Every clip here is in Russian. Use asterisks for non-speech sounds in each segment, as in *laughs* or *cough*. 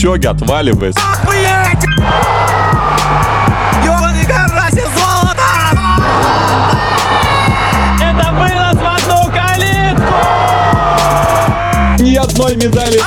Кипчоги, отваливай. Ёбаный карасик золото! Это было в одну калитку! Ни одной медали.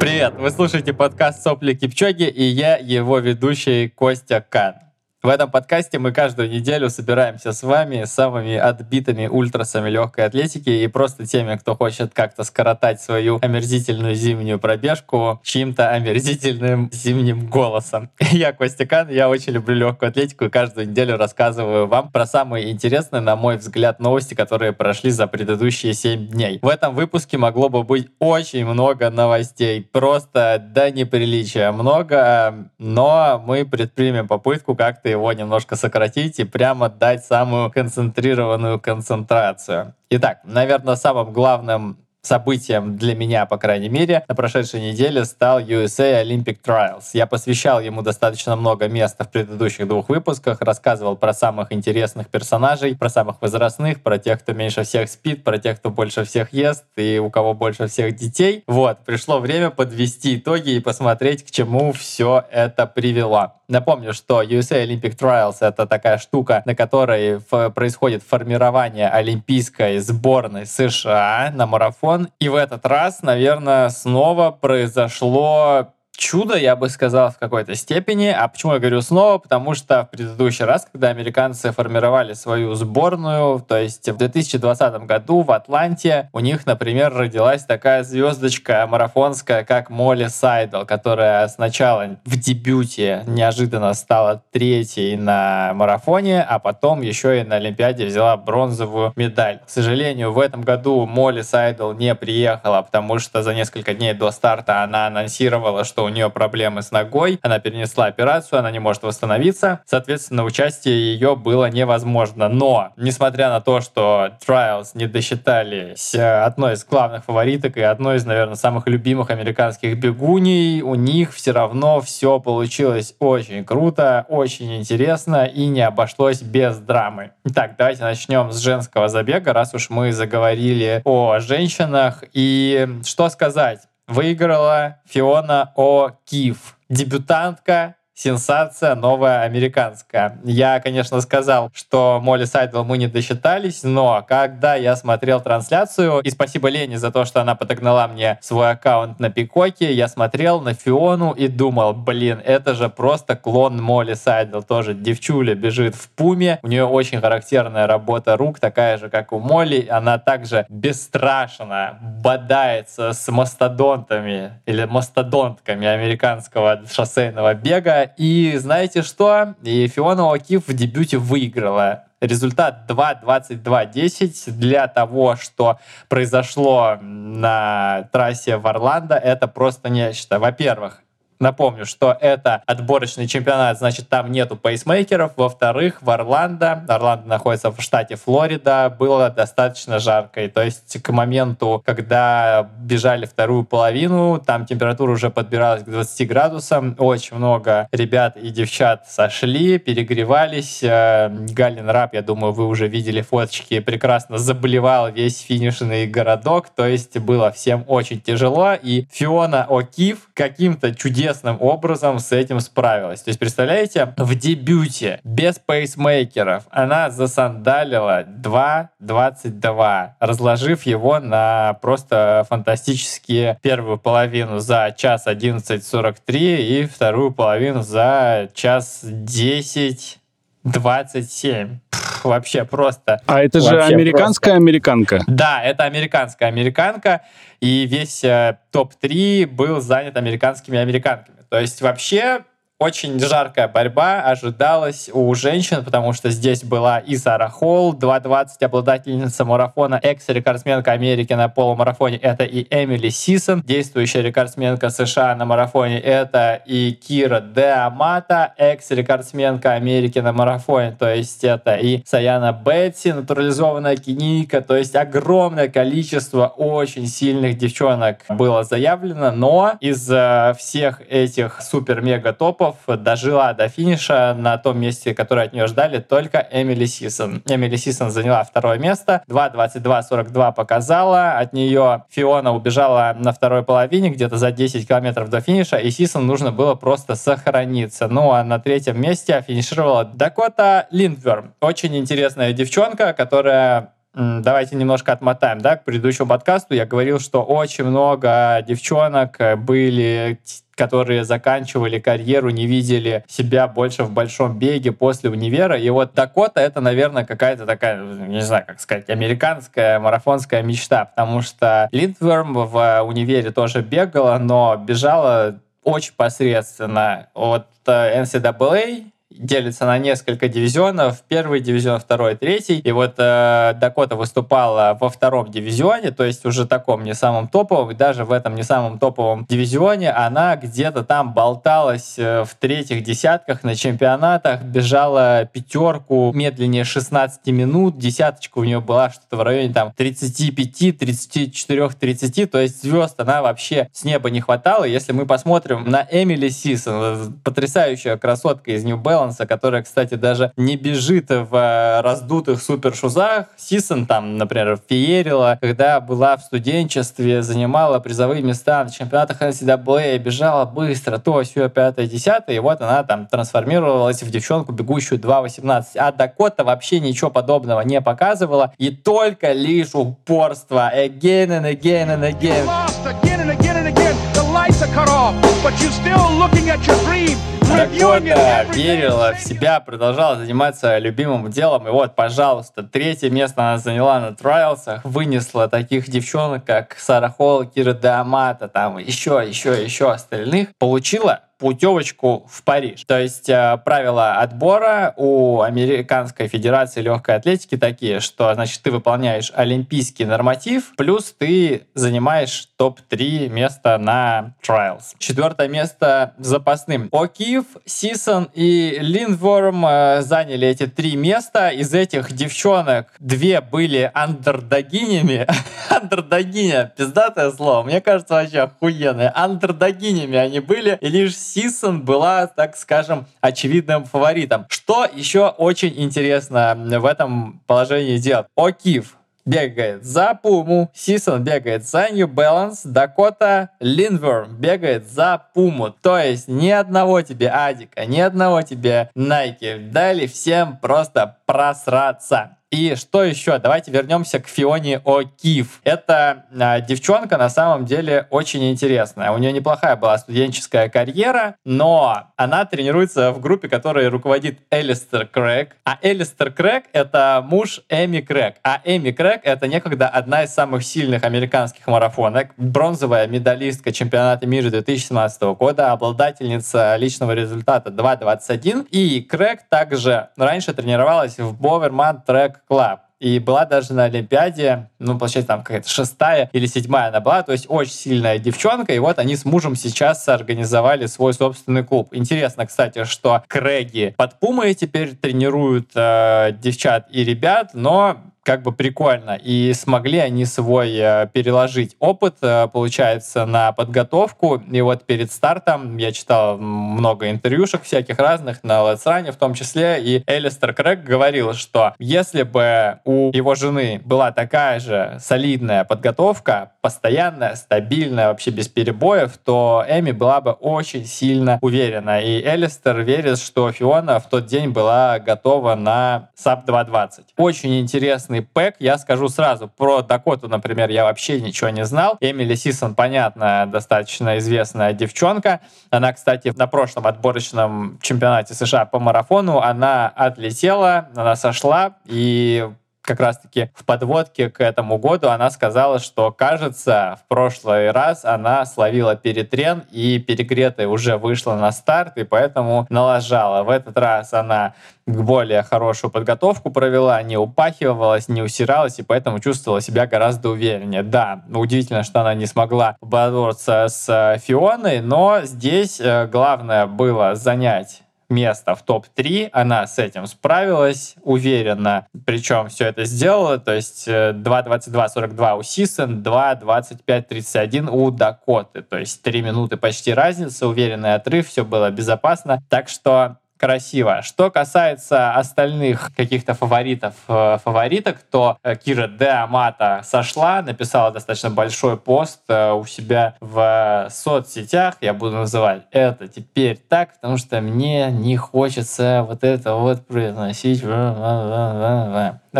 Привет, вы слушаете подкаст «Сопли Кипчоги» и я, его ведущий Костя Кан. В этом подкасте мы каждую неделю собираемся с вами, самыми отбитыми ультрасами легкой атлетики и просто теми, кто хочет как-то скоротать свою омерзительную зимнюю пробежку чьим-то омерзительным зимним голосом. *laughs* Я Костя я очень люблю легкую атлетику и каждую неделю рассказываю вам про самые интересные, на мой взгляд, новости, которые прошли за предыдущие 7 дней. В этом выпуске могло бы быть очень много новостей, просто до неприличия много, но мы предпримем попытку как-то его немножко сократить и прямо дать самую концентрированную концентрацию. Итак, наверное, самым главным событием для меня, по крайней мере, на прошедшей неделе стал USA Olympic Trials. Я посвящал ему достаточно много места в предыдущих двух выпусках, рассказывал про самых интересных персонажей, про самых возрастных, про тех, кто меньше всех спит, про тех, кто больше всех ест и у кого больше всех детей. Вот, пришло время подвести итоги и посмотреть, к чему все это привело. Напомню, что USA Olympic Trials — это такая штука, на которой происходит формирование олимпийской сборной США на марафон. И в этот раз, наверное, снова произошло чудо, я бы сказал, в какой-то степени. А почему я говорю снова? Потому что в предыдущий раз, когда американцы формировали свою сборную, то есть в 2020 году в Атланте, у них, например, родилась такая звездочка марафонская, как Молли Сайдл, которая сначала в дебюте неожиданно стала третьей на марафоне, а потом еще и на Олимпиаде взяла бронзовую медаль. К сожалению, в этом году Молли Сайдл не приехала, потому что за несколько дней до старта она анонсировала, что у нее проблемы с ногой, она перенесла операцию, она не может восстановиться, соответственно, участие ее было невозможно. Но, несмотря на то, что Trials не досчитались одной из главных фавориток и одной из, наверное, самых любимых американских бегуней, у них все равно все получилось очень круто, очень интересно и не обошлось без драмы. Итак, давайте начнем с женского забега, раз уж мы заговорили о женщинах. И что сказать? Выиграла Фиона О. Киф, дебютантка сенсация новая американская. Я, конечно, сказал, что Молли Сайдл мы не досчитались, но когда я смотрел трансляцию, и спасибо Лене за то, что она подогнала мне свой аккаунт на Пикоке, я смотрел на Фиону и думал, блин, это же просто клон Молли Сайдл, тоже девчуля бежит в пуме, у нее очень характерная работа рук, такая же, как у Молли, она также бесстрашно бодается с мастодонтами или мастодонтками американского шоссейного бега, и знаете что? И Фиона О'Кив в дебюте выиграла. Результат 2.22.10 для того, что произошло на трассе в Орландо, это просто нечто. Во-первых, Напомню, что это отборочный чемпионат, значит, там нету пейсмейкеров. Во-вторых, в Орландо, Орландо находится в штате Флорида, было достаточно жарко. И то есть к моменту, когда бежали вторую половину, там температура уже подбиралась к 20 градусам. Очень много ребят и девчат сошли, перегревались. Э, Галин Раб, я думаю, вы уже видели фоточки, прекрасно заболевал весь финишный городок. То есть было всем очень тяжело. И Фиона О'Кив каким-то чудесным чудесным образом с этим справилась. То есть, представляете, в дебюте без пейсмейкеров она засандалила 2.22, разложив его на просто фантастические первую половину за час 11.43 и вторую половину за час 10 27. вообще просто. А это же американская просто. американка? Да, это американская американка и весь э, топ-3 был занят американскими американками. То есть вообще очень жаркая борьба ожидалась у женщин, потому что здесь была и Сара Холл, 2.20 обладательница марафона, экс-рекордсменка Америки на полумарафоне, это и Эмили Сисон, действующая рекордсменка США на марафоне, это и Кира Деамата, экс-рекордсменка Америки на марафоне, то есть это и Саяна Бетси, натурализованная кенийка, то есть огромное количество очень сильных девчонок было заявлено, но из всех этих супер-мега топов дожила до финиша на том месте, которое от нее ждали только Эмили Сисон. Эмили Сисон заняла второе место, 2.22.42 показала, от нее Фиона убежала на второй половине, где-то за 10 километров до финиша, и Сисон нужно было просто сохраниться. Ну а на третьем месте финишировала Дакота Линдверм. Очень интересная девчонка, которая Давайте немножко отмотаем, да, к предыдущему подкасту. Я говорил, что очень много девчонок были которые заканчивали карьеру, не видели себя больше в большом беге после универа. И вот Дакота — это, наверное, какая-то такая, не знаю, как сказать, американская марафонская мечта, потому что Линдверм в универе тоже бегала, но бежала очень посредственно. Вот NCAA делится на несколько дивизионов. Первый дивизион, второй, третий. И вот э, Дакота выступала во втором дивизионе, то есть уже таком не самом топовом. И даже в этом не самом топовом дивизионе она где-то там болталась э, в третьих десятках на чемпионатах, бежала пятерку медленнее 16 минут. Десяточка у нее была что-то в районе там 35, 34, 30. То есть звезд она вообще с неба не хватало. Если мы посмотрим на Эмили Сисон, э, потрясающая красотка из Нью-Белл, Баланса, которая, кстати, даже не бежит в э, раздутых супершузах. Сисон там, например, феерила, когда была в студенчестве, занимала призовые места на чемпионатах NCAA, бежала быстро, то, все, пятое, десятое, и вот она там трансформировалась в девчонку, бегущую 2.18. А Дакота вообще ничего подобного не показывала, и только лишь упорство again and again and again. again and again and again. The lights are cut off, but you're still looking at your dream. Дакота верила в себя, продолжала заниматься любимым делом. И вот, пожалуйста, третье место она заняла на трайлсах, вынесла таких девчонок, как Сара Холл, Кира Деамата, там еще, еще, еще остальных. Получила путевочку в Париж. То есть э, правила отбора у Американской Федерации Легкой Атлетики такие, что значит ты выполняешь олимпийский норматив, плюс ты занимаешь топ-3 места на Trials. Четвертое место запасным. О'Кив, Сисон и Линдворм э, заняли эти три места. Из этих девчонок две были андердогинями. *laughs* Андердогиня, пиздатое слово. Мне кажется, вообще охуенное. Андердогинями они были. И лишь Сисон была, так скажем, очевидным фаворитом. Что еще очень интересно в этом положении дел? О'Кив бегает за Пуму, Сисон бегает за New Balance, Дакота Линверм бегает за Пуму. То есть ни одного тебе Адика, ни одного тебе Nike. Дали всем просто просраться. И что еще? Давайте вернемся к Фионе О'Кив. Это а, девчонка на самом деле очень интересная. У нее неплохая была студенческая карьера, но она тренируется в группе, которой руководит Элистер Крэг. А Элистер Крэг — это муж Эми Крэг. А Эми Крэг — это некогда одна из самых сильных американских марафонок, бронзовая медалистка чемпионата мира 2017 года, обладательница личного результата 2.21. И Крэг также раньше тренировалась в Боверман Трек Club. И была даже на Олимпиаде, ну, получается, там какая-то шестая или седьмая она была, то есть очень сильная девчонка, и вот они с мужем сейчас организовали свой собственный клуб. Интересно, кстати, что Крэги под Пумой теперь тренируют э, девчат и ребят, но как бы прикольно. И смогли они свой э, переложить опыт, э, получается, на подготовку. И вот перед стартом я читал много интервьюшек всяких разных на Let's Run в том числе, и Элистер Крэг говорил, что если бы у его жены была такая же солидная подготовка, постоянная, стабильная, вообще без перебоев, то Эми была бы очень сильно уверена. И Элистер верит, что Фиона в тот день была готова на SAP 220. Очень интересный интересный пэк. Я скажу сразу, про Дакоту, например, я вообще ничего не знал. Эмили Сисон, понятно, достаточно известная девчонка. Она, кстати, на прошлом отборочном чемпионате США по марафону, она отлетела, она сошла, и как раз-таки в подводке к этому году она сказала, что, кажется, в прошлый раз она словила перетрен и перегретая уже вышла на старт, и поэтому налажала. В этот раз она более хорошую подготовку провела, не упахивалась, не усиралась, и поэтому чувствовала себя гораздо увереннее. Да, удивительно, что она не смогла бороться с Фионой, но здесь э, главное было занять место в топ-3. Она с этим справилась уверенно. Причем все это сделала. То есть 2.22.42 у Сисен, 2.25.31 у Дакоты. То есть 3 минуты почти разница, уверенный отрыв, все было безопасно. Так что красиво. Что касается остальных каких-то фаворитов, э, фавориток, то э, Кира Де Амата сошла, написала достаточно большой пост э, у себя в соцсетях, я буду называть это теперь так, потому что мне не хочется вот это вот произносить.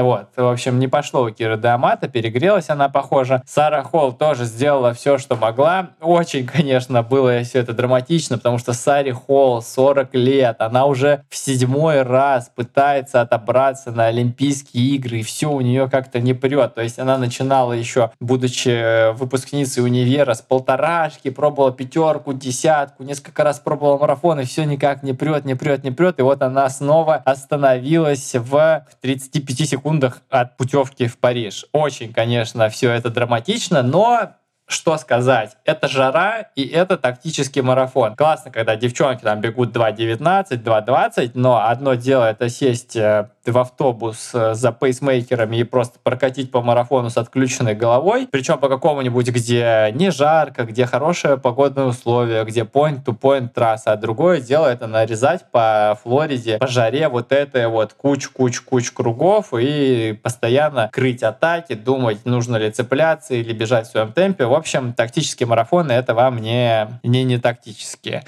Вот, в общем, не пошло у Киры Дамата, перегрелась она, похоже. Сара Холл тоже сделала все, что могла. Очень, конечно, было все это драматично, потому что Саре Холл 40 лет, она уже в седьмой раз пытается отобраться на Олимпийские игры, и все у нее как-то не прет. То есть она начинала еще, будучи выпускницей универа, с полторашки, пробовала пятерку, десятку, несколько раз пробовала марафон, и все никак не прет, не прет, не прет. И вот она снова остановилась в 35 секундах секундах от путевки в Париж. Очень, конечно, все это драматично, но что сказать? Это жара и это тактический марафон. Классно, когда девчонки там бегут 2.19, 2.20, но одно дело это сесть э, в автобус э, за пейсмейкерами и просто прокатить по марафону с отключенной головой, причем по какому-нибудь, где не жарко, где хорошие погодные условия, где point-to-point трасса, а другое дело это нарезать по Флориде, по жаре вот это вот куч-куч-куч кругов и постоянно крыть атаки, думать, нужно ли цепляться или бежать в своем темпе. В общем, тактические марафоны — это вам не, не, не тактические.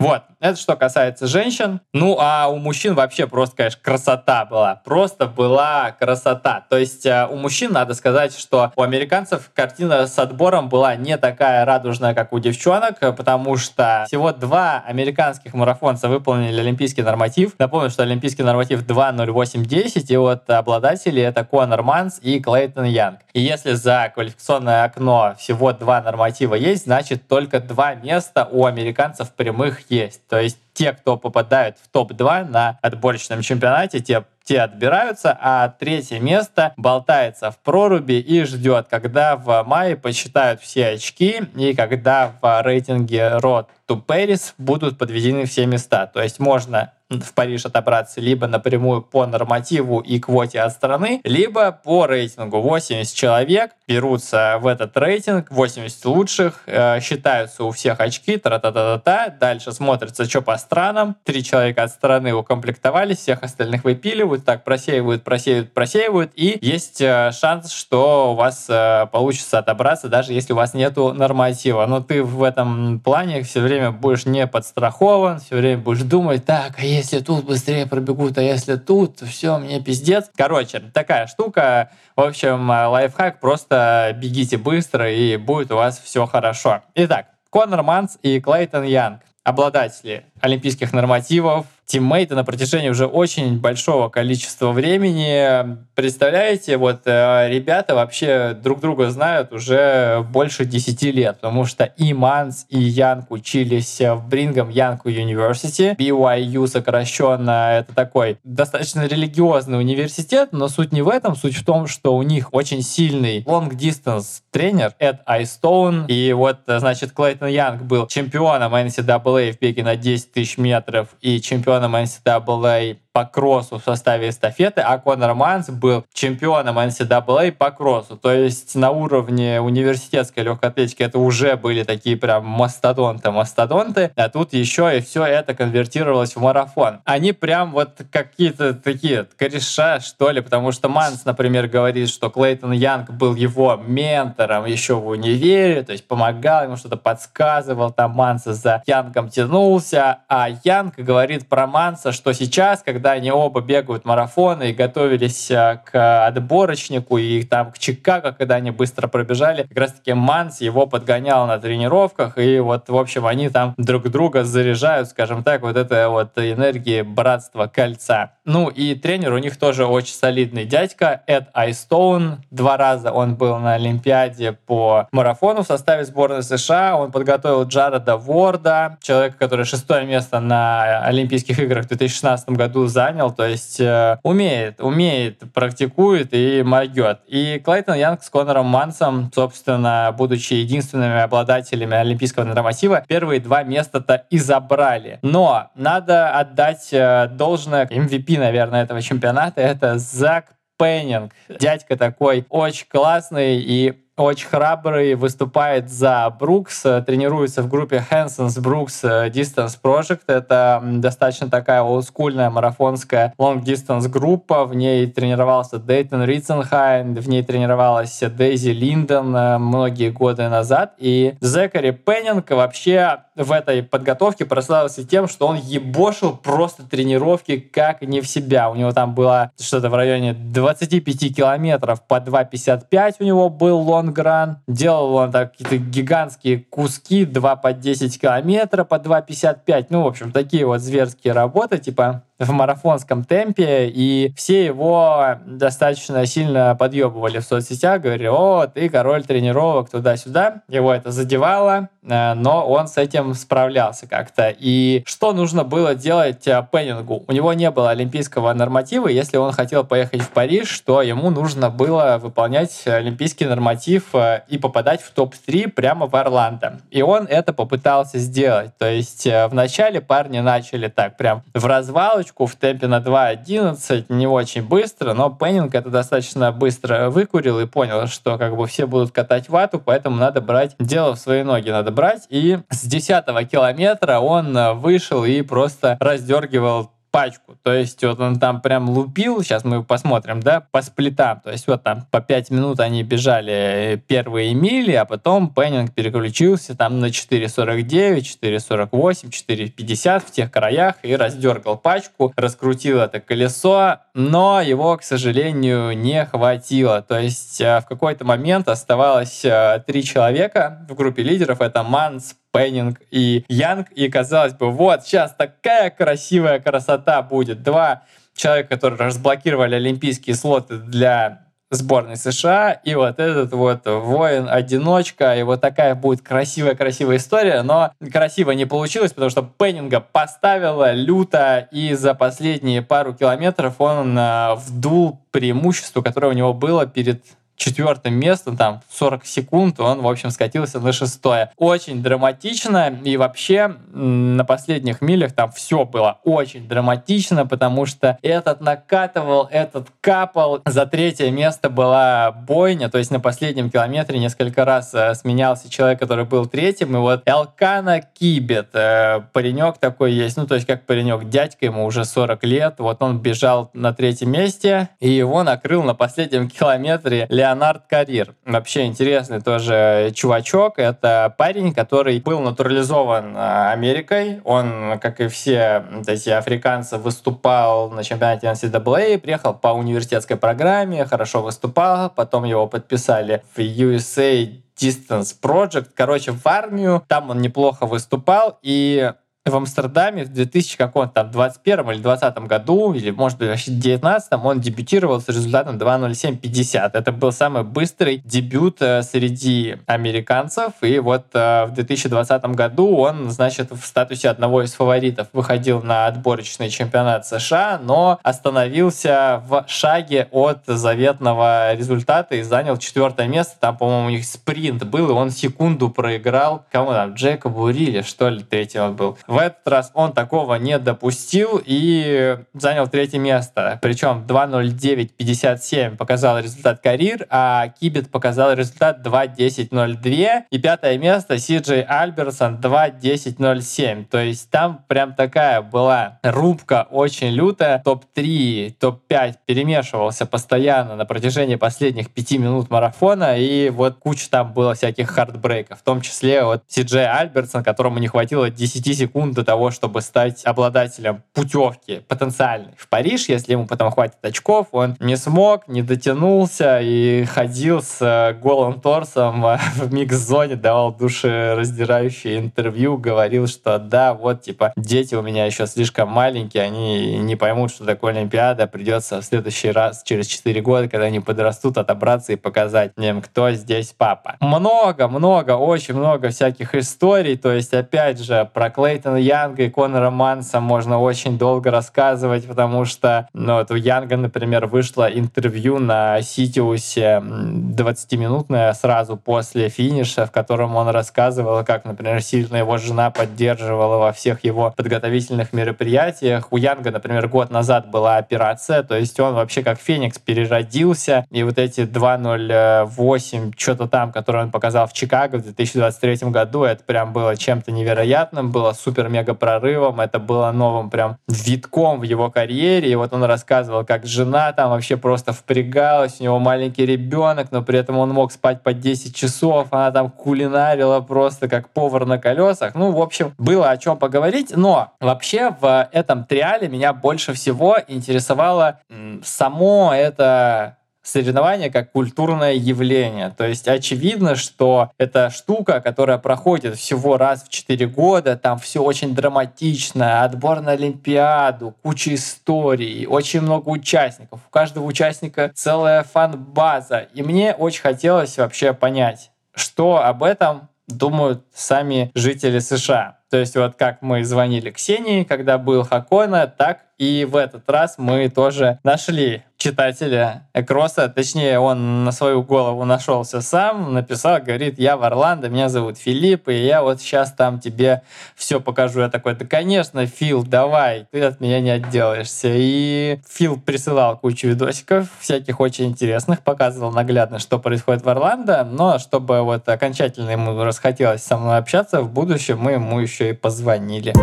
Вот, это что касается женщин. Ну, а у мужчин вообще просто, конечно, красота была. Просто была красота. То есть э, у мужчин надо сказать, что у американцев картина с отбором была не такая радужная, как у девчонок, потому что всего два американских марафонца выполнили олимпийский норматив. Напомню, что олимпийский норматив 2.08.10, и вот обладатели это Конор Манс и Клейтон Янг. И если за квалификационное окно всего два норматива есть, значит только два места у американцев прямых есть. То есть те, кто попадают в топ-2 на отборочном чемпионате, те те отбираются, а третье место болтается в проруби и ждет, когда в мае посчитают все очки и когда в рейтинге Road to Paris будут подведены все места. То есть можно в Париж отобраться либо напрямую по нормативу и квоте от страны, либо по рейтингу. 80 человек берутся в этот рейтинг, 80 лучших, э, считаются у всех очки, тра-та-та-та-та, дальше смотрится, что по странам, три человека от страны укомплектовались, всех остальных выпиливают, так просеивают, просеивают, просеивают, и есть э, шанс, что у вас э, получится отобраться, даже если у вас нету норматива. Но ты в этом плане все время будешь не подстрахован, все время будешь думать, так, а если тут быстрее пробегут, а если тут, все, мне пиздец. Короче, такая штука. В общем, лайфхак, просто бегите быстро, и будет у вас все хорошо. Итак, Конор Манс и Клейтон Янг обладатели олимпийских нормативов, тиммейты на протяжении уже очень большого количества времени. Представляете, вот э, ребята вообще друг друга знают уже больше 10 лет, потому что и Манс, и Янг учились в Brigham Young University. BYU сокращенно, это такой достаточно религиозный университет, но суть не в этом, суть в том, что у них очень сильный long-distance тренер Эд Айстоун, и вот, значит, Клейтон Янг был чемпионом NCAA в беге на 10 тысяч метров и чемпионом NCAA по кроссу в составе эстафеты, а Конор Манс был чемпионом NCAA по кроссу. То есть на уровне университетской легкой атлетики это уже были такие прям мастодонты-мастодонты, а тут еще и все это конвертировалось в марафон. Они прям вот какие-то такие кореша, что ли, потому что Манс, например, говорит, что Клейтон Янг был его ментором еще в универе, то есть помогал ему, что-то подсказывал, там Манса за Янгом тянулся, а Янг говорит про Манса, что сейчас, когда они оба бегают марафоны и готовились э, к отборочнику и там к Чикаго, когда они быстро пробежали, как раз таки Манс его подгонял на тренировках, и вот, в общем, они там друг друга заряжают, скажем так, вот это вот энергии братства кольца. Ну и тренер у них тоже очень солидный дядька, Эд Айстоун. Два раза он был на Олимпиаде по марафону в составе сборной США. Он подготовил Джареда Ворда, человека, который шестое место на Олимпийских Олимпийских играх в 2016 году занял, то есть э, умеет, умеет, практикует и могет. И Клейтон Янг с Конором Мансом, собственно, будучи единственными обладателями олимпийского норматива, первые два места-то и забрали. Но надо отдать э, должное MVP, наверное, этого чемпионата, это Зак Пеннинг. Дядька такой очень классный и очень храбрый, выступает за Брукс, тренируется в группе Hanson's Brooks Distance Project. Это достаточно такая олдскульная марафонская long-distance группа. В ней тренировался Дейтон Ритценхайн, в ней тренировалась Дейзи Линдон э, многие годы назад. И Зекари Пеннинг вообще в этой подготовке прославился тем, что он ебошил просто тренировки как не в себя. У него там было что-то в районе 25 километров по 2,55 у него был лонгран. Делал он так какие-то гигантские куски 2 по 10 километра по 2,55. Ну, в общем, такие вот зверские работы, типа в марафонском темпе, и все его достаточно сильно подъебывали в соцсетях, говорили, о, ты король тренировок туда-сюда. Его это задевало, э, но он с этим справлялся как-то. И что нужно было делать э, Пеннингу? У него не было олимпийского норматива, если он хотел поехать в Париж, то ему нужно было выполнять олимпийский норматив э, и попадать в топ-3 прямо в Орландо. И он это попытался сделать. То есть вначале парни начали так прям в развалочку, точку в темпе на 2.11, не очень быстро, но Пеннинг это достаточно быстро выкурил и понял, что как бы все будут катать вату, поэтому надо брать дело в свои ноги, надо брать. И с 10 километра он вышел и просто раздергивал пачку. То есть вот он там прям лупил, сейчас мы посмотрим, да, по сплитам. То есть вот там по 5 минут они бежали первые мили, а потом Пеннинг переключился там на 4.49, 4.48, 4.50 в тех краях и раздергал пачку, раскрутил это колесо, но его, к сожалению, не хватило. То есть э, в какой-то момент оставалось э, три человека в группе лидеров. Это Манс, Пеннинг и Янг. И казалось бы, вот сейчас такая красивая красота будет. Два человека, которые разблокировали олимпийские слоты для сборной США, и вот этот вот воин-одиночка, и вот такая будет красивая-красивая история, но красиво не получилось, потому что Пеннинга поставила люто, и за последние пару километров он э, вдул преимущество, которое у него было перед четвертым местом, там 40 секунд, он, в общем, скатился на шестое. Очень драматично, и вообще на последних милях там все было очень драматично, потому что этот накатывал, этот капал. За третье место была бойня, то есть на последнем километре несколько раз э, сменялся человек, который был третьим, и вот Элкана Кибет, э, паренек такой есть, ну то есть как паренек, дядька, ему уже 40 лет, вот он бежал на третьем месте, и его накрыл на последнем *laughs* километре Леонид Леонард Карир. Вообще интересный тоже чувачок. Это парень, который был натурализован э, Америкой. Он, как и все эти африканцы, выступал на чемпионате NCAA, приехал по университетской программе, хорошо выступал, потом его подписали в USA Distance Project, короче, в армию. Там он неплохо выступал, и в Амстердаме в 2000 каком-то там 21 или 20 году, или может быть вообще 19 он дебютировал с результатом 2.07.50. Это был самый быстрый дебют э, среди американцев, и вот э, в 2020 году он, значит, в статусе одного из фаворитов выходил на отборочный чемпионат США, но остановился в шаге от заветного результата и занял четвертое место. Там, по-моему, у них спринт был, и он секунду проиграл. Кому там? Джекобу Рилли, что ли, третий он был. В этот раз он такого не допустил и занял третье место. Причем 2.09.57 показал результат Карир, а Кибет показал результат 2.10.02. И пятое место Сиджей Альберсон 2.10.07. То есть там прям такая была рубка очень лютая. Топ-3, топ-5 перемешивался постоянно на протяжении последних пяти минут марафона. И вот куча там было всяких хардбрейков. В том числе вот Сиджей Альберсон, которому не хватило 10 секунд секунд до того, чтобы стать обладателем путевки потенциальной в Париж. Если ему потом хватит очков, он не смог, не дотянулся и ходил с э, голым торсом *laughs* в микс-зоне, давал душераздирающие интервью, говорил, что да, вот, типа, дети у меня еще слишком маленькие, они не поймут, что такое Олимпиада, придется в следующий раз, через 4 года, когда они подрастут, отобраться и показать им, кто здесь папа. Много, много, очень много всяких историй, то есть, опять же, про Клейтона Нейтана Янга и Конора Манса можно очень долго рассказывать, потому что ну, вот у Янга, например, вышло интервью на Ситиусе 20-минутное сразу после финиша, в котором он рассказывал, как, например, сильно его жена поддерживала во всех его подготовительных мероприятиях. У Янга, например, год назад была операция, то есть он вообще как Феникс переродился, и вот эти 2.08, что-то там, которые он показал в Чикаго в 2023 году, это прям было чем-то невероятным, было супер-мега прорывом, это было новым прям витком в его карьере, и вот он рассказывал, как жена там вообще просто впрягалась, у него маленький ребенок, но при этом он мог спать по 10 часов, она там кулинарила просто как повар на колесах. Ну, в общем, было о чем поговорить, но вообще в этом триале меня больше всего интересовало само это соревнование как культурное явление. То есть очевидно, что это штука, которая проходит всего раз в 4 года, там все очень драматично, отбор на Олимпиаду, куча историй, очень много участников. У каждого участника целая фан-база. И мне очень хотелось вообще понять, что об этом думают сами жители США. То есть вот как мы звонили Ксении, когда был Хакона, так и в этот раз мы тоже нашли читателя Экроса, точнее, он на свою голову нашелся сам, написал, говорит, я в Орландо, меня зовут Филипп, и я вот сейчас там тебе все покажу. Я такой, да, конечно, Фил, давай, ты от меня не отделаешься. И Фил присылал кучу видосиков, всяких очень интересных, показывал наглядно, что происходит в Орландо, но чтобы вот окончательно ему расхотелось со мной общаться в будущем, мы ему еще и позвонили.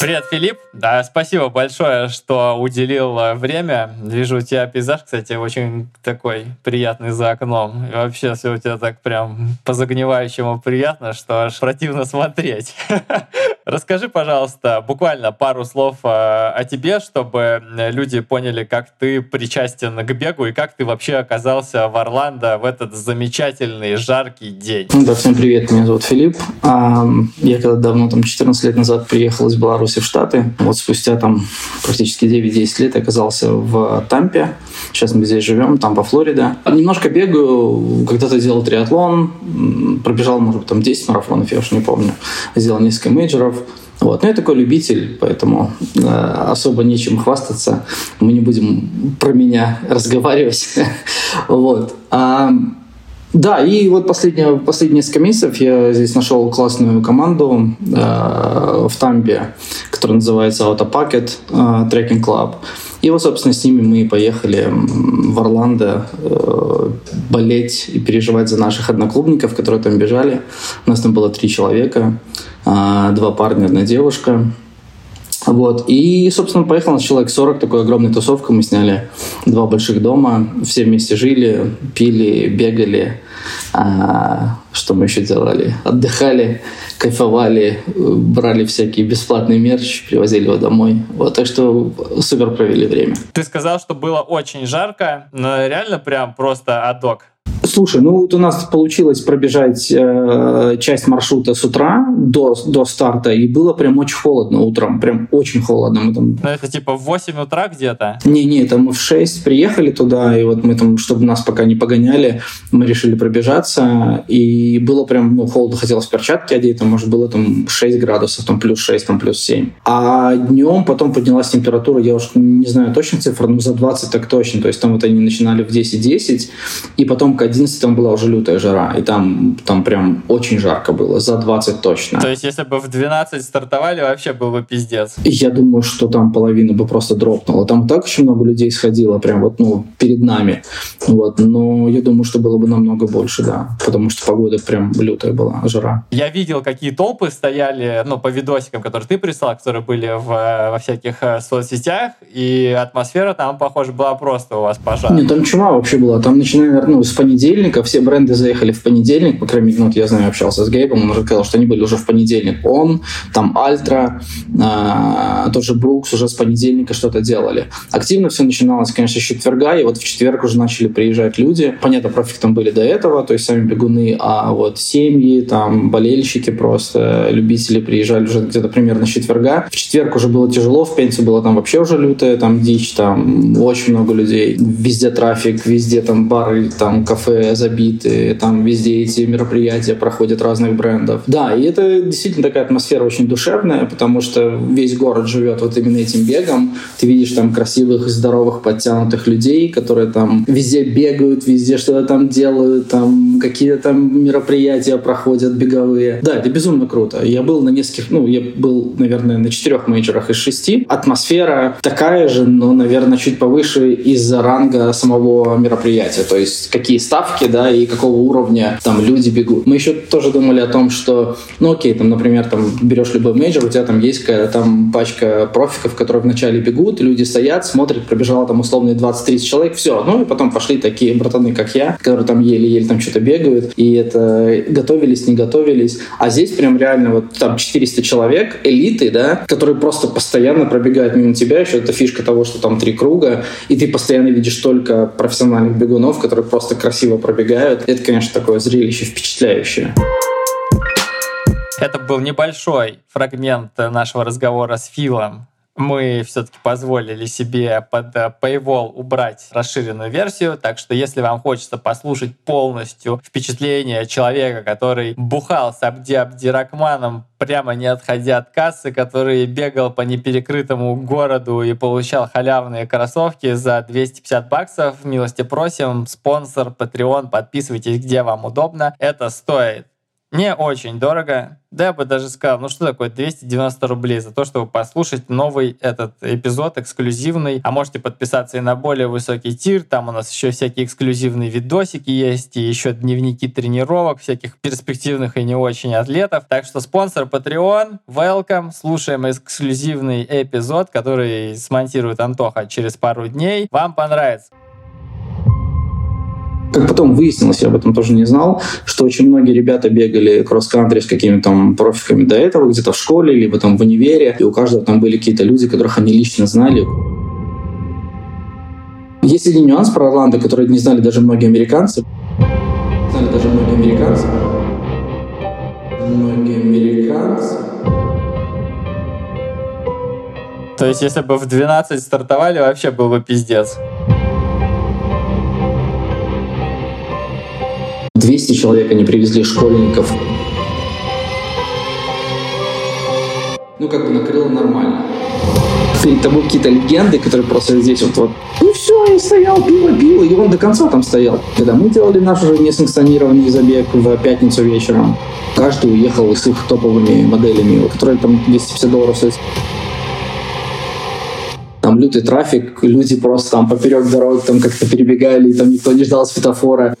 Привет, Филипп. Да, спасибо большое, что уделил э, время. Вижу у тебя пейзаж, кстати, очень такой приятный за окном. И вообще все у тебя так прям по загнивающему приятно, что аж противно смотреть. *laughs* Расскажи, пожалуйста, буквально пару слов э, о тебе, чтобы люди поняли, как ты причастен к бегу и как ты вообще оказался в Орландо в этот замечательный жаркий день. Да, всем привет, меня зовут Филипп. Я когда давно, там 14 лет назад приехал из Беларуси в Штаты. Вот спустя там практически 9-10 лет оказался в Тампе. Сейчас мы здесь живем, там по Флорида. Немножко бегаю, когда-то делал триатлон, пробежал, может быть, там 10 марафонов, я уж не помню. Сделал несколько мейджоров. Вот. Но я такой любитель, поэтому э, особо нечем хвастаться. Мы не будем про меня разговаривать. *laughs* вот. А, да, и вот последние, последние несколько месяцев я здесь нашел классную команду э, в Тампе, которая называется Autopacket э, Tracking Club. И вот, собственно, с ними мы поехали в Орландо э, болеть и переживать за наших одноклубников, которые там бежали. У нас там было три человека, два парня, одна девушка. Вот. И, собственно, поехал на человек 40, такой огромной тусовкой. Мы сняли два больших дома, все вместе жили, пили, бегали. А, что мы еще делали? Отдыхали, кайфовали, брали всякие бесплатный мерч, привозили его домой. Вот, так что супер провели время. Ты сказал, что было очень жарко, но реально прям просто адок. Слушай, ну вот у нас получилось пробежать э, часть маршрута с утра до, до старта, и было прям очень холодно утром, прям очень холодно. Мы там... Ну это типа в 8 утра где-то? Не-не, там мы в 6 приехали туда, и вот мы там, чтобы нас пока не погоняли, мы решили пробежаться, и было прям ну, холодно, хотелось перчатки одеть, там, может, было там 6 градусов, там плюс 6, там плюс 7. А днем потом поднялась температура, я уж не знаю точно цифр, но за 20 так точно, то есть там вот они начинали в 10-10, и потом к 11 там была уже лютая жара, и там, там прям очень жарко было, за 20 точно. То есть если бы в 12 стартовали, вообще был бы пиздец. Я думаю, что там половина бы просто дропнула. Там так очень много людей сходило, прям вот, ну, перед нами. Вот, но я думаю, что было бы намного больше, да, потому что погода прям лютая была, жара. Я видел, какие толпы стояли, ну, по видосикам, которые ты прислал, которые были в, во всяких э, соцсетях, и атмосфера там, похоже, была просто у вас пожар. Нет, там чума вообще была. Там начиная, ну, с понедельника все бренды заехали в понедельник, по крайней мере, ну, вот я знаю, общался с Гейбом, он уже сказал, что они были уже в понедельник. Он, там Альтра, э, тот же Брукс уже с понедельника что-то делали. Активно все начиналось, конечно, с четверга, и вот в четверг уже начали приезжать люди. Понятно, профик там были до этого, то есть сами бегуны, а вот семьи, там болельщики просто, любители приезжали уже где-то примерно с четверга. В четверг уже было тяжело, в пятницу было там вообще уже лютая там дичь, там очень много людей, везде трафик, везде там бары, там кафе кафе забиты, там везде эти мероприятия проходят разных брендов. Да, и это действительно такая атмосфера очень душевная, потому что весь город живет вот именно этим бегом. Ты видишь там красивых, здоровых, подтянутых людей, которые там везде бегают, везде что-то там делают, там какие-то там мероприятия проходят беговые. Да, это безумно круто. Я был на нескольких, ну, я был, наверное, на четырех мейджорах из шести. Атмосфера такая же, но, наверное, чуть повыше из-за ранга самого мероприятия. То есть какие ставки, да, и какого уровня там люди бегут. Мы еще тоже думали о том, что, ну, окей, там, например, там берешь любой major, у тебя там есть там пачка профиков, которые вначале бегут, люди стоят, смотрят, пробежало там условные 20-30 человек, все. Ну и потом пошли такие братаны, как я, которые там еле-еле там что-то бегают, и это готовились, не готовились. А здесь прям реально вот там 400 человек, элиты, да, которые просто постоянно пробегают мимо тебя, еще это фишка того, что там три круга, и ты постоянно видишь только профессиональных бегунов, которые просто красиво пробегают. Это, конечно, такое зрелище впечатляющее. Это был небольшой фрагмент нашего разговора с Филом. Мы все-таки позволили себе под э, Paywall убрать расширенную версию, так что если вам хочется послушать полностью впечатление человека, который бухал с Абди Абдирахманом прямо не отходя от кассы, который бегал по неперекрытому городу и получал халявные кроссовки за 250 баксов, милости просим, спонсор, Patreon, подписывайтесь, где вам удобно. Это стоит не очень дорого. Да, я бы даже сказал, ну что такое 290 рублей за то, чтобы послушать новый этот эпизод эксклюзивный. А можете подписаться и на более высокий тир. Там у нас еще всякие эксклюзивные видосики есть, и еще дневники тренировок, всяких перспективных и не очень атлетов. Так что спонсор Patreon, welcome. Слушаем эксклюзивный эпизод, который смонтирует Антоха через пару дней. Вам понравится. Как потом выяснилось, я об этом тоже не знал, что очень многие ребята бегали кросс-кантри с какими-то там профиками до этого, где-то в школе, либо там в универе, и у каждого там были какие-то люди, которых они лично знали. Есть один нюанс про Орландо, который не знали даже многие американцы. Знали даже многие американцы. Многие американцы. То есть, если бы в 12 стартовали, вообще был бы пиздец. 200 человек они привезли школьников. Ну, как бы накрыло нормально. Перед тобой какие-то легенды, которые просто здесь вот, вот ну все, я стоял, пиво пил, и он до конца там стоял. Когда мы делали наш уже несанкционированный забег в пятницу вечером, каждый уехал с их топовыми моделями, которые там 250 долларов стоят там лютый трафик, люди просто там поперек дорог там как-то перебегали, там никто не ждал светофора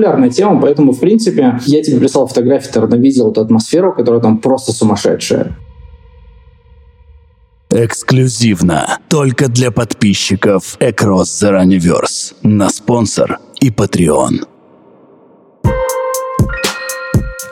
популярная тема, поэтому, в принципе, я тебе прислал фотографии, ты видел эту атмосферу, которая там просто сумасшедшая. Эксклюзивно. Только для подписчиков Across the Universe. На спонсор и Patreon.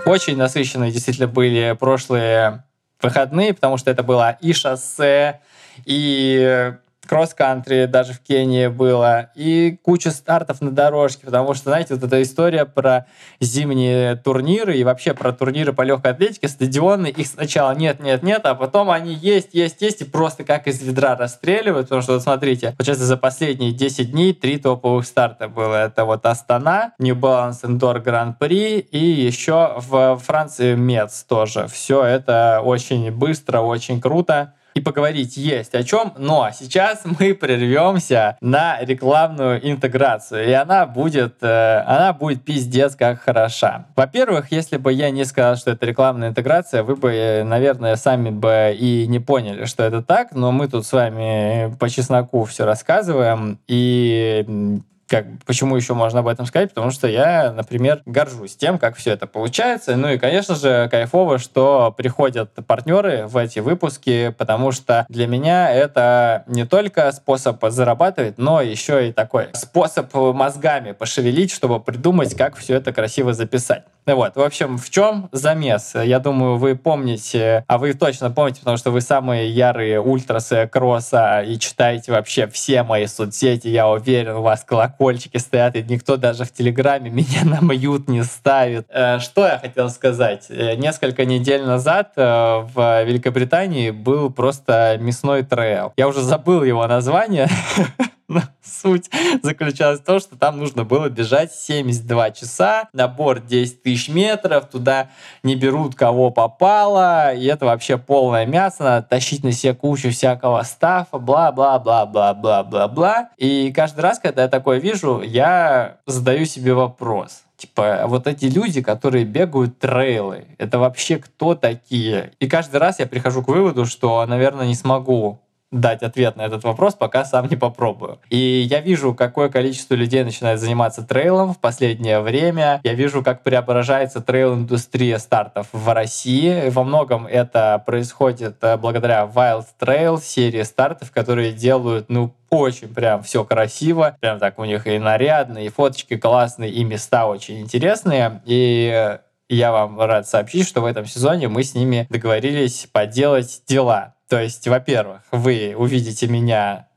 Очень насыщенные действительно были прошлые выходные, потому что это было и шоссе, и кросс-кантри даже в Кении было, и куча стартов на дорожке, потому что, знаете, вот эта история про зимние турниры и вообще про турниры по легкой атлетике, стадионы, их сначала нет, нет, нет, а потом они есть, есть, есть, и просто как из ведра расстреливают, потому что, вот смотрите, получается, за последние 10 дней три топовых старта было. Это вот Астана, New Balance Indoor Prix и еще в Франции Мец тоже. Все это очень быстро, очень круто и поговорить есть о чем, но сейчас мы прервемся на рекламную интеграцию, и она будет, э, она будет пиздец как хороша. Во-первых, если бы я не сказал, что это рекламная интеграция, вы бы, э, наверное, сами бы и не поняли, что это так, но мы тут с вами по чесноку все рассказываем, и как, почему еще можно об этом сказать? Потому что я, например, горжусь тем, как все это получается. Ну и, конечно же, кайфово, что приходят партнеры в эти выпуски, потому что для меня это не только способ зарабатывать, но еще и такой способ мозгами пошевелить, чтобы придумать, как все это красиво записать. Вот, в общем, в чем замес? Я думаю, вы помните, а вы точно помните, потому что вы самые ярые ультрасы кросса и читаете вообще все мои соцсети, я уверен, у вас колокольчики стоят, и никто даже в Телеграме *laughs* меня на мьют не ставит. Э, что я хотел сказать? Э, несколько недель назад э, в Великобритании был просто мясной трейл. Я уже забыл его название, *laughs* *laughs* суть заключалась в том, что там нужно было бежать 72 часа, набор 10 тысяч метров, туда не берут кого попало, и это вообще полное мясо, надо тащить на себе кучу всякого стафа, бла-бла-бла-бла-бла-бла-бла. И каждый раз, когда я такое вижу, я задаю себе вопрос. Типа, вот эти люди, которые бегают трейлы, это вообще кто такие? И каждый раз я прихожу к выводу, что, наверное, не смогу дать ответ на этот вопрос, пока сам не попробую. И я вижу, какое количество людей начинает заниматься трейлом в последнее время. Я вижу, как преображается трейл-индустрия стартов в России. Во многом это происходит э, благодаря Wild Trail, серии стартов, которые делают, ну, очень прям все красиво. Прям так у них и нарядные, и фоточки классные, и места очень интересные. И я вам рад сообщить, что в этом сезоне мы с ними договорились поделать дела. То есть, во-первых, вы увидите меня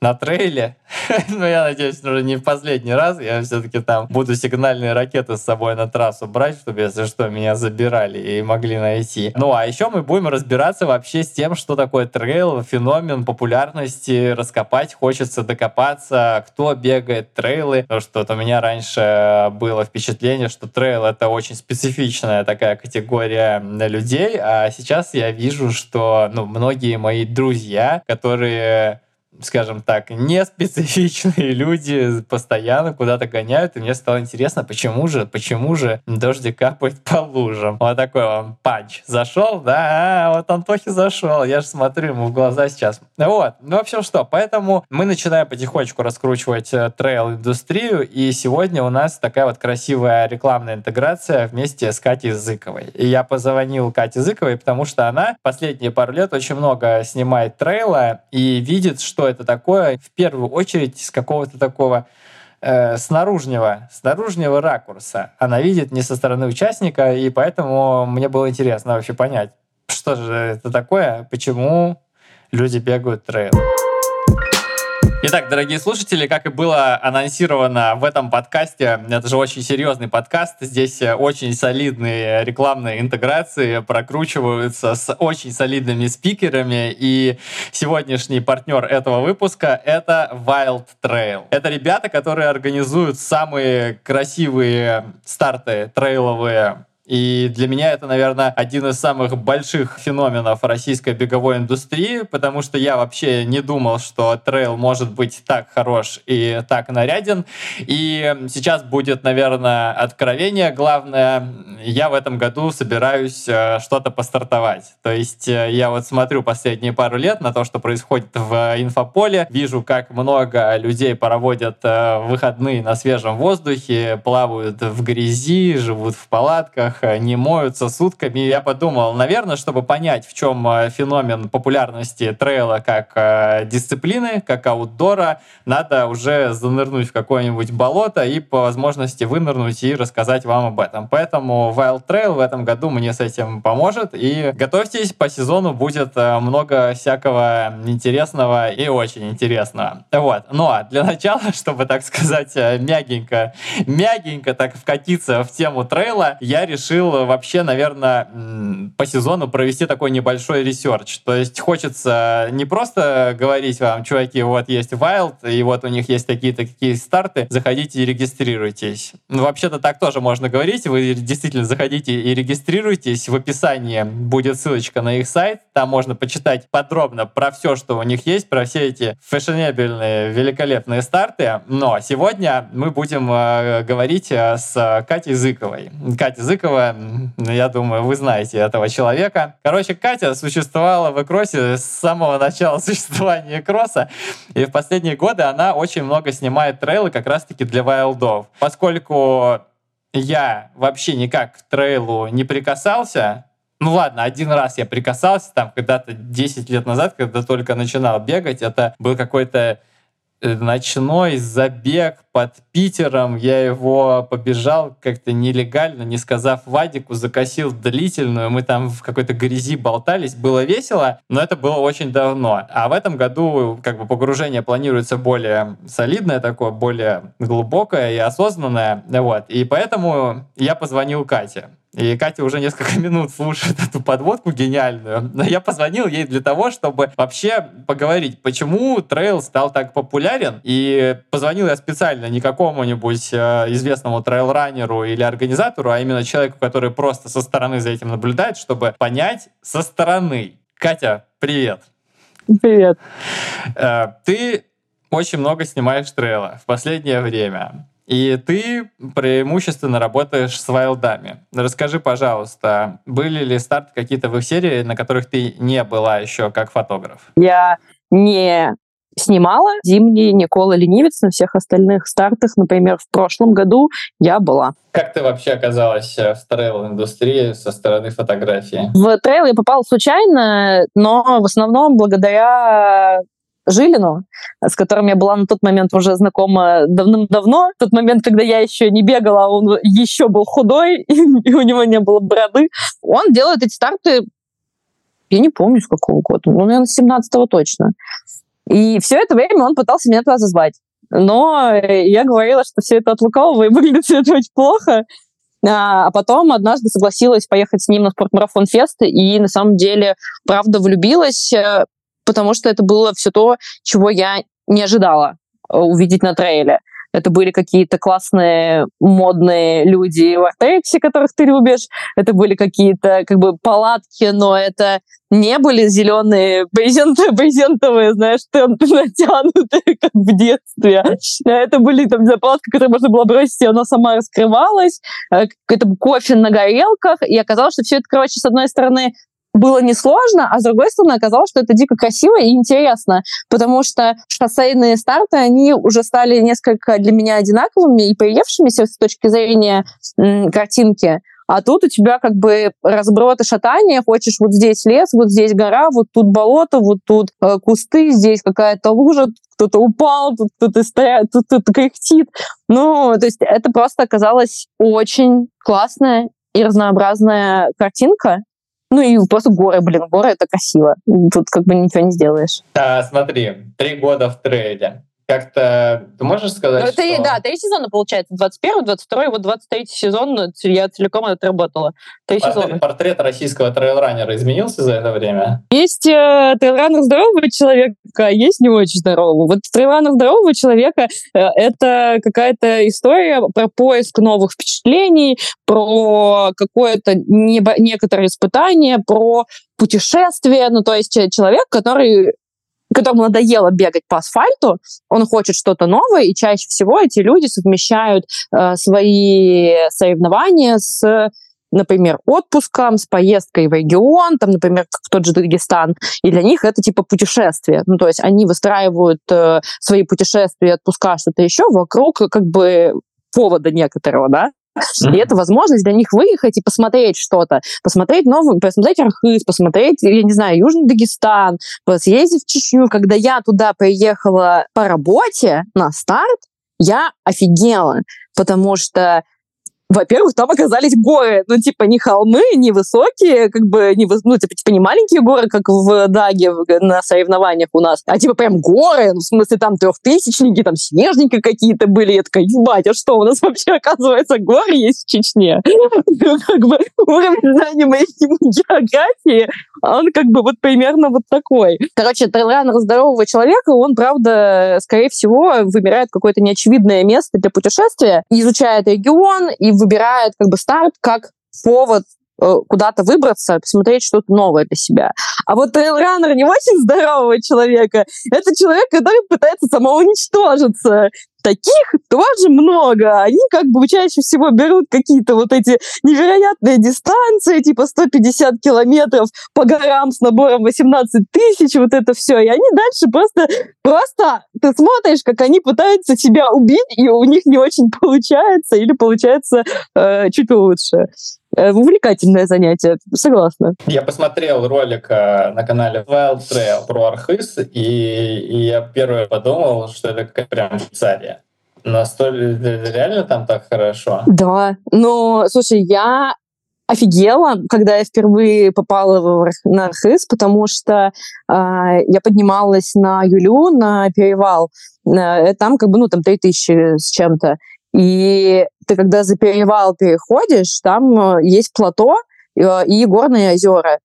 на трейле. *laughs* Но я надеюсь, уже не в последний раз. Я все-таки там буду сигнальные ракеты с собой на трассу брать, чтобы, если что, меня забирали и могли найти. Ну, а еще мы будем разбираться вообще с тем, что такое трейл, феномен популярности, раскопать хочется, докопаться, кто бегает трейлы. Потому что вот у меня раньше было впечатление, что трейл — это очень специфичная такая категория людей, а сейчас я вижу, что ну, многие мои друзья, которые скажем так, не специфичные люди постоянно куда-то гоняют, и мне стало интересно, почему же, почему же дождик капает по лужам. Вот такой вам панч. Зашел, да, а, вот Антохи зашел, я же смотрю ему в глаза сейчас. Вот, ну, в общем, что, поэтому мы начинаем потихонечку раскручивать э, трейл-индустрию, и сегодня у нас такая вот красивая рекламная интеграция вместе с Катей Зыковой. И я позвонил Кате Зыковой, потому что она последние пару лет очень много снимает трейла и видит, что это такое, в первую очередь с какого-то такого э, снаружнего, снаружнего ракурса. Она видит не со стороны участника, и поэтому мне было интересно вообще понять, что же это такое, почему люди бегают трейл. Итак, дорогие слушатели, как и было анонсировано в этом подкасте, это же очень серьезный подкаст, здесь очень солидные рекламные интеграции прокручиваются с очень солидными спикерами, и сегодняшний партнер этого выпуска — это Wild Trail. Это ребята, которые организуют самые красивые старты трейловые и для меня это, наверное, один из самых больших феноменов российской беговой индустрии, потому что я вообще не думал, что трейл может быть так хорош и так наряден. И сейчас будет, наверное, откровение. Главное, я в этом году собираюсь э, что-то постартовать. То есть э, я вот смотрю последние пару лет на то, что происходит в инфополе, вижу, как много людей проводят э, выходные на свежем воздухе, плавают в грязи, живут в палатках, их не моются сутками. Я подумал, наверное, чтобы понять, в чем э, феномен популярности трейла как э, дисциплины, как аутдора, надо уже занырнуть в какое-нибудь болото и по возможности вынырнуть и рассказать вам об этом. Поэтому Wild Trail в этом году мне с этим поможет. И готовьтесь, по сезону будет э, много всякого интересного и очень интересного. Вот. Ну а для начала, *laughs* чтобы, так сказать, мягенько, мягенько так вкатиться в тему трейла, я решил решил вообще, наверное, по сезону провести такой небольшой research. То есть хочется не просто говорить вам, чуваки, вот есть Wild, и вот у них есть такие-то какие старты, заходите и регистрируйтесь. Ну, вообще-то так тоже можно говорить. Вы действительно заходите и регистрируйтесь. В описании будет ссылочка на их сайт. Там можно почитать подробно про все, что у них есть, про все эти фешенебельные, великолепные старты. Но сегодня мы будем э, говорить э, с Катей Зыковой. Катя Зыкова ну, я думаю, вы знаете этого человека. Короче, Катя существовала в Экросе с самого начала *laughs* существования Экроса, и в последние годы она очень много снимает трейлы как раз-таки для вайлдов. Поскольку я вообще никак к трейлу не прикасался, ну ладно, один раз я прикасался, там когда-то 10 лет назад, когда только начинал бегать, это был какой-то ночной забег под Питером. Я его побежал как-то нелегально, не сказав Вадику, закосил длительную. Мы там в какой-то грязи болтались. Было весело, но это было очень давно. А в этом году как бы погружение планируется более солидное такое, более глубокое и осознанное. Вот. И поэтому я позвонил Кате. И Катя уже несколько *laughs* минут слушает эту подводку гениальную. Но я позвонил ей для того, чтобы вообще поговорить, почему трейл стал так популярен. И позвонил я специально не какому-нибудь э, известному трейл-раннеру или организатору, а именно человеку, который просто со стороны за этим наблюдает, чтобы понять со стороны. Катя, привет. Привет. Э, ты очень много снимаешь трейла в последнее время. И ты преимущественно работаешь с вайлдами. Расскажи, пожалуйста, были ли старты какие-то в их серии, на которых ты не была еще как фотограф? Я не снимала зимний Никола Ленивец на всех остальных стартах. Например, в прошлом году я была. Как ты вообще оказалась в трейл-индустрии со стороны фотографии? В трейл я попала случайно, но в основном благодаря Жилину, с которым я была на тот момент уже знакома давным-давно. В тот момент, когда я еще не бегала, он еще был худой, *laughs* и у него не было бороды. Он делает эти старты, я не помню, с какого года, ну, наверное, с 17-го точно. И все это время он пытался меня туда зазвать. Но я говорила, что все это от лукавого и *laughs* выглядит все это очень плохо. А потом однажды согласилась поехать с ним на спортмарафон фест, и на самом деле, правда, влюбилась, потому что это было все то, чего я не ожидала э, увидеть на трейле. Это были какие-то классные модные люди в Артексе, которых ты любишь. Это были какие-то как бы палатки, но это не были зеленые *laughs* брезентовые, брезентовые знаешь, тенты *laughs* натянутые, как в детстве. Это были там палатки, которые можно было бросить, и она сама раскрывалась. Э, это кофе на горелках. И оказалось, что все это, короче, с одной стороны, было несложно, а с другой стороны оказалось, что это дико красиво и интересно, потому что шоссейные старты, они уже стали несколько для меня одинаковыми и приевшимися с точки зрения м, картинки. А тут у тебя как бы разброд и шатание, хочешь вот здесь лес, вот здесь гора, вот тут болото, вот тут э, кусты, здесь какая-то лужа, кто-то упал, тут кто-то стоит, тут кто-то кряхтит. Ну, то есть это просто оказалась очень классная и разнообразная картинка, ну и просто горы, блин, горы это красиво. Тут как бы ничего не сделаешь. Да, смотри, три года в трейле как-то ты можешь сказать, ну, это, что... Да, три сезона, получается. 21 22 вот 23 сезон я целиком отработала. Три портрет, сезона. Портрет российского трейлранера изменился за это время? Есть э, трейлранер здорового человека, а есть не очень здорового. Вот трейлранер здорового человека э, это какая-то история про поиск новых впечатлений, про какое-то небо, некоторое испытание, про путешествие, ну то есть человек, который которому надоело бегать по асфальту, он хочет что-то новое, и чаще всего эти люди совмещают э, свои соревнования с например, отпуском, с поездкой в регион, там, например, в тот же Дагестан, и для них это типа путешествие. Ну, то есть они выстраивают э, свои путешествия, отпуска, что-то еще вокруг как бы повода некоторого, да, и это возможность для них выехать и посмотреть что-то. Посмотреть новый, посмотреть Архыз, посмотреть, я не знаю, Южный Дагестан, съездить в Чечню. Когда я туда приехала по работе на старт, я офигела, потому что во-первых, там оказались горы, ну, типа, не холмы, не высокие, как бы, не, ну, типа, типа, не маленькие горы, как в Даге на соревнованиях у нас, а, типа, прям горы, ну, в смысле, там трехтысячники, там снежники какие-то были, я такая, ебать, а что, у нас *laughs* вообще, оказывается, горы есть в Чечне? *laughs* Как бы уровень знания моей географии, он как бы вот примерно вот такой. Короче, трейлранер здорового человека, он, правда, скорее всего, выбирает какое-то неочевидное место для путешествия, изучает регион и выбирает как бы старт как повод куда-то выбраться, посмотреть что-то новое для себя. А вот трейлранер не очень здорового человека. Это человек, который пытается самоуничтожиться таких тоже много. Они как бы чаще всего берут какие-то вот эти невероятные дистанции, типа 150 километров по горам с набором 18 тысяч, вот это все. И они дальше просто, просто ты смотришь, как они пытаются себя убить, и у них не очень получается, или получается э, чуть лучше. Э, увлекательное занятие, согласна. Я посмотрел ролик э, на канале Wild Trail про Архыз, и, и я первое подумал, что это как прям Швейцария. Настолько реально там так хорошо? Да, но, слушай, я офигела, когда я впервые попала на Архыз, потому что э, я поднималась на Юлю, на перевал, э, там как бы, ну, там 3000 с чем-то, И ты, когда за перевал переходишь, там есть плато и горные озера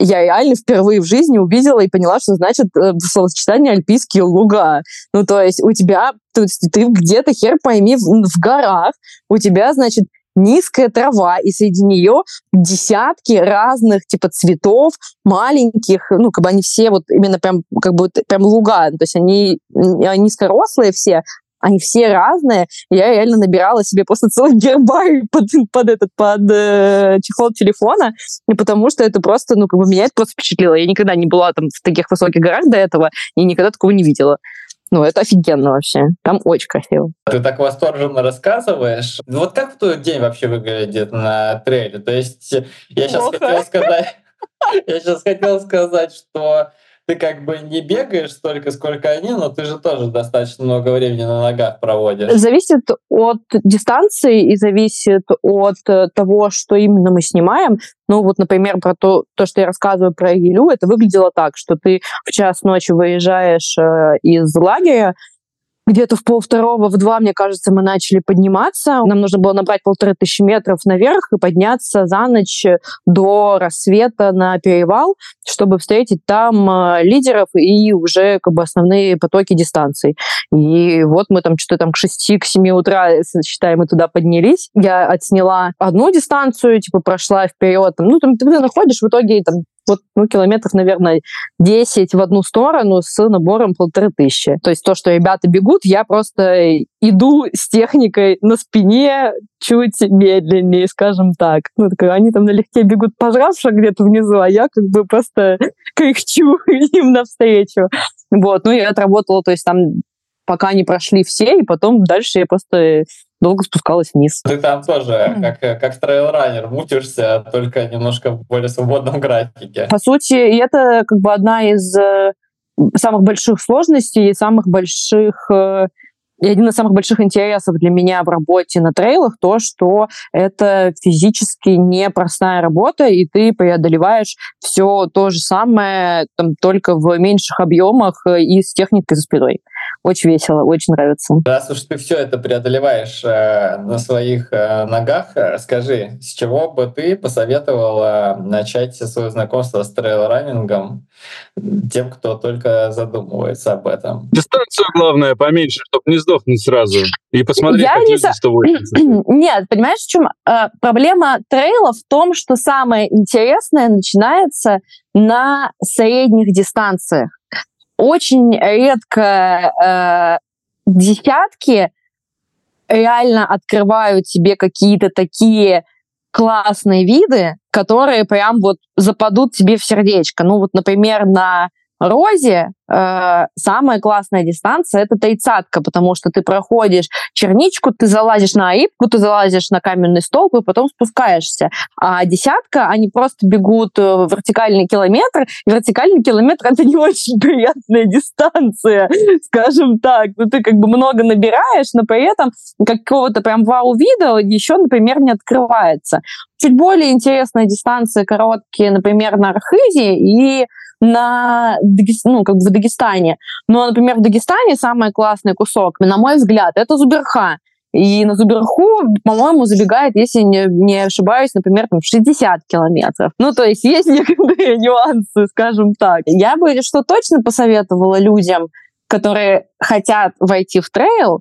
я реально впервые в жизни увидела и поняла, что значит э, словосочетание «альпийские луга». Ну, то есть у тебя, то есть ты где-то, хер пойми, в, в горах, у тебя, значит, низкая трава, и среди нее десятки разных типа цветов, маленьких, ну, как бы они все вот именно прям, как бы прям луга, то есть они низкорослые все, они все разные. Я реально набирала себе просто целый гербарий *laughs* под, под этот, под э, чехол телефона, и потому что это просто, ну, как бы меня это просто впечатлило. Я никогда не была там в таких высоких горах до этого, и никогда такого не видела. Ну, это офигенно вообще. Там очень красиво. Ты так восторженно рассказываешь. Вот как твой день вообще выглядит на трейле? То есть я сейчас Плохо. хотел сказать... *laughs* Я сейчас хотел сказать, что ты как бы не бегаешь столько, сколько они, но ты же тоже достаточно много времени на ногах проводишь. Зависит от дистанции и зависит от э, того, что именно мы снимаем. Ну вот, например, про то, то что я рассказываю про Елю, это выглядело так, что ты в час ночи выезжаешь э, из лагеря, где-то в полвторого, в два, мне кажется, мы начали подниматься. Нам нужно было набрать полторы тысячи метров наверх и подняться за ночь до рассвета на перевал, чтобы встретить там э, лидеров и уже как бы основные потоки дистанций. И вот мы там что-то там к 6 к 7 утра, считаем, мы туда поднялись. Я отсняла одну дистанцию, типа прошла вперед. Ну, там ты находишь в итоге там вот, ну, километров, наверное, 10 в одну сторону с набором полторы тысячи. То есть то, что ребята бегут, я просто иду с техникой на спине чуть медленнее, скажем так. Ну, так, они там налегке бегут пожравши где-то внизу, а я как бы просто *laughs* кряхчу *laughs* им навстречу. Вот, ну, я отработала, то есть там пока они прошли все, и потом дальше я просто долго спускалась вниз. Ты там тоже, как, как трейлранер, мутишься, только немножко в более свободном графике. По сути, это как бы одна из э, самых больших сложностей и самых больших э, и один из самых больших интересов для меня в работе на трейлах то, что это физически непростая работа, и ты преодолеваешь все то же самое, там, только в меньших объемах э, и с техникой за спиной. Очень весело, очень нравится. Раз уж ты все это преодолеваешь э, на своих э, ногах, э, скажи, с чего бы ты посоветовала начать свое знакомство с трейл-раннингом тем, кто только задумывается об этом? Дистанцию главное поменьше, чтобы не сдохнуть сразу. И посмотреть, Я как не 180. *clears throat* Нет, понимаешь, в чем э, проблема трейла в том, что самое интересное начинается на средних дистанциях очень редко э, десятки реально открывают тебе какие-то такие классные виды, которые прям вот западут тебе в сердечко. Ну вот, например, на Розе э, самая классная дистанция это тридцатка, потому что ты проходишь черничку, ты залазишь на аипку, ты залазишь на каменный столб и потом спускаешься. А десятка, они просто бегут э, вертикальный километр. вертикальный километр это не очень приятная дистанция, *laughs* скажем так. Ну, ты как бы много набираешь, но при этом какого-то прям вау-вида еще, например, не открывается. Чуть более интересная дистанция короткие, например, на Архизе и на, ну, как бы в Дагестане. Но, например, в Дагестане самый классный кусок, на мой взгляд, это Зуберха. И на Зуберху, по-моему, забегает, если не, не ошибаюсь, например, там 60 километров. Ну, то есть есть некоторые *laughs* нюансы, скажем так. Я бы что точно посоветовала людям, которые хотят войти в трейл,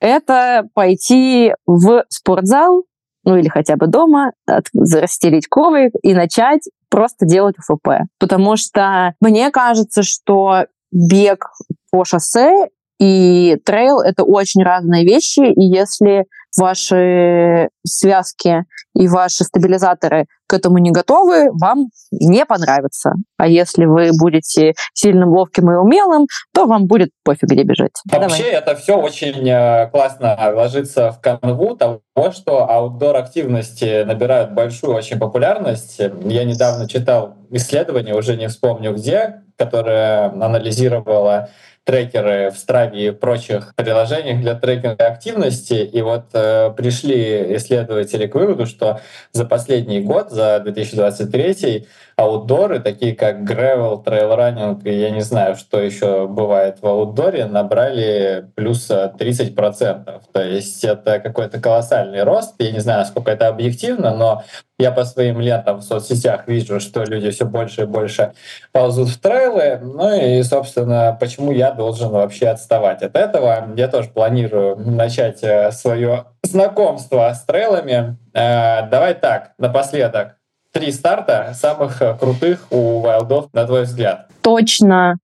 это пойти в спортзал, ну или хотя бы дома, расстелить коврик и начать просто делать УФП. Потому что мне кажется, что бег по шоссе и трейл — это очень разные вещи, и если ваши связки и ваши стабилизаторы к этому не готовы, вам не понравится. А если вы будете сильным, ловким и умелым, то вам будет пофиг, где бежать. Вообще Давай. это все очень э, классно ложится в канву того, что outdoor-активности набирают большую очень популярность. Я недавно читал исследование, уже не вспомню где, которое анализировало трекеры в Страве и прочих приложениях для трекинга активности. И вот э, пришли исследователи к выводу, что за последний год, за 2023, outdoor ы, такие как gravel, trail running и я не знаю, что еще бывает в outdoor е, набрали плюс 30%. То есть это какой-то колоссальный рост. Я не знаю, насколько это объективно, но я по своим лентам в соцсетях вижу, что люди все больше и больше ползут в трейлы. Ну и, собственно, почему я должен вообще отставать от этого? Я тоже планирую начать э, свое знакомство с трейлами. Э, давай так, напоследок. Три старта самых крутых у Вайлдов, на твой взгляд. Точно.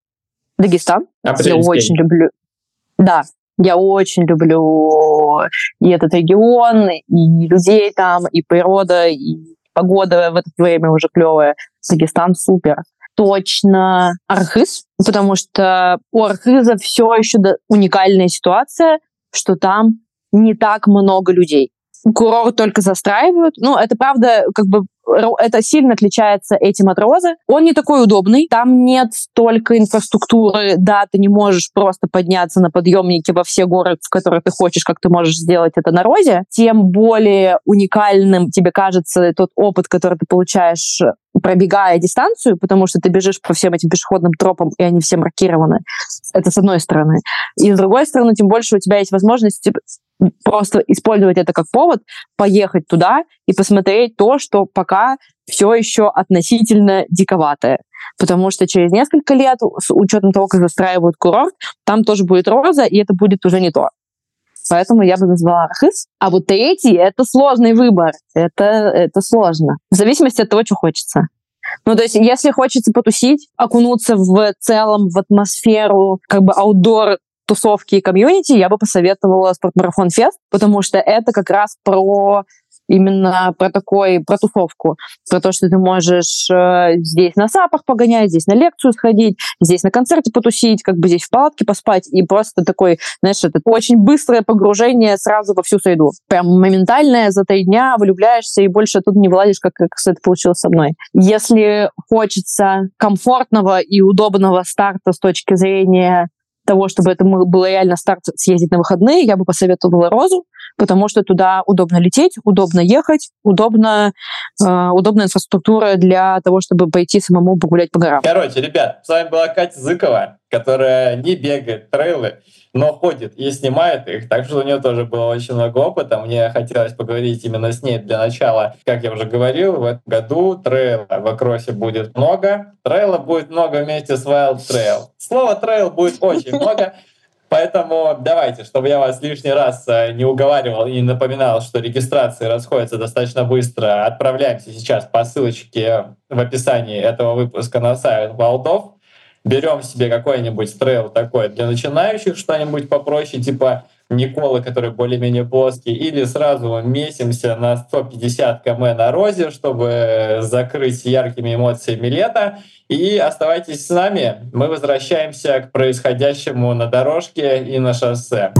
Дагестан. Я очень люблю. Да, я очень люблю и этот регион, и людей там, и природа, и погода в это время уже клевая. Дагестан супер. Точно Архыз, потому что у Архыза все еще уникальная ситуация, что там не так много людей. Курорт только застраивают. Ну, это правда, как бы это сильно отличается этим от Розы. Он не такой удобный, там нет столько инфраструктуры, да, ты не можешь просто подняться на подъемнике во все горы, в которые ты хочешь, как ты можешь сделать это на Розе. Тем более уникальным тебе кажется тот опыт, который ты получаешь пробегая дистанцию, потому что ты бежишь по всем этим пешеходным тропам, и они все маркированы. Это с одной стороны. И с другой стороны, тем больше у тебя есть возможность типа, просто использовать это как повод, поехать туда и посмотреть то, что пока все еще относительно диковатое. Потому что через несколько лет, с учетом того, как застраивают курорт, там тоже будет роза, и это будет уже не то. Поэтому я бы назвала архыз. А вот третий — это сложный выбор. Это, это сложно. В зависимости от того, что хочется. Ну, то есть, если хочется потусить, окунуться в целом в атмосферу как бы аутдор тусовки и комьюнити, я бы посоветовала спортмарафон фест, потому что это как раз про именно про такой, про тусовку, про то, что ты можешь э, здесь на сапах погонять, здесь на лекцию сходить, здесь на концерте потусить, как бы здесь в палатке поспать, и просто такой, знаешь, это очень быстрое погружение сразу во всю среду. Прям моментальное, за три дня влюбляешься и больше тут не вылазишь, как, как это получилось со мной. Если хочется комфортного и удобного старта с точки зрения того, чтобы это было реально старт съездить на выходные, я бы посоветовала Розу, потому что туда удобно лететь, удобно ехать, удобно, э, удобная инфраструктура для того, чтобы пойти самому погулять по горам. Короче, ребят, с вами была Катя Зыкова, которая не бегает трейлы, но ходит и снимает их, так что у нее тоже было очень много опыта. Мне хотелось поговорить именно с ней для начала. Как я уже говорил, в этом году трейла в Акросе будет много. Трейла будет много вместе с Wild Trail. Слово трейл будет очень много. Поэтому давайте, чтобы я вас лишний раз э, не уговаривал и не напоминал, что регистрации расходятся достаточно быстро, отправляемся сейчас по ссылочке в описании этого выпуска на сайт Валдов берем себе какой-нибудь трейл такой для начинающих, что-нибудь попроще, типа Николы, который более-менее плоский, или сразу месимся на 150 км на розе, чтобы закрыть яркими эмоциями лето. И оставайтесь с нами. Мы возвращаемся к происходящему на дорожке и на шоссе.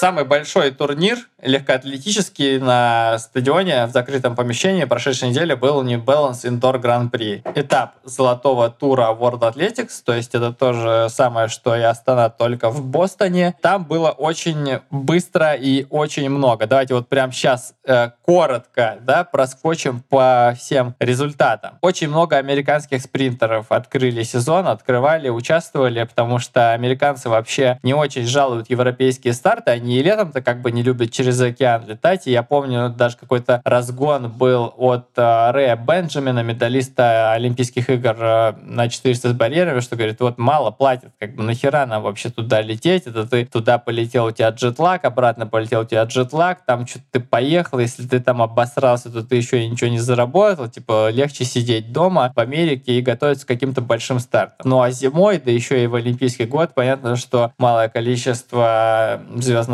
Самый большой турнир легкоатлетический на стадионе в закрытом помещении прошедшей неделе был New Balance Indoor Grand Prix. Этап золотого тура World Athletics, то есть это то же самое, что и Астана, только в Бостоне. Там было очень быстро и очень много. Давайте вот прямо сейчас э, коротко да, проскочим по всем результатам. Очень много американских спринтеров открыли сезон, открывали, участвовали, потому что американцы вообще не очень жалуют европейские старты, они и летом-то как бы не любят через океан летать. И я помню, даже какой-то разгон был от э, Рэя Бенджамина, медалиста Олимпийских игр э, на 400 с барьерами, что говорит, вот мало платят, как бы нахера нам вообще туда лететь? Это ты туда полетел, у тебя джетлаг, обратно полетел, у тебя джетлаг, там что-то ты поехал, если ты там обосрался, то ты еще ничего не заработал, типа легче сидеть дома в Америке и готовиться к каким-то большим стартам. Ну а зимой, да еще и в Олимпийский год, понятно, что малое количество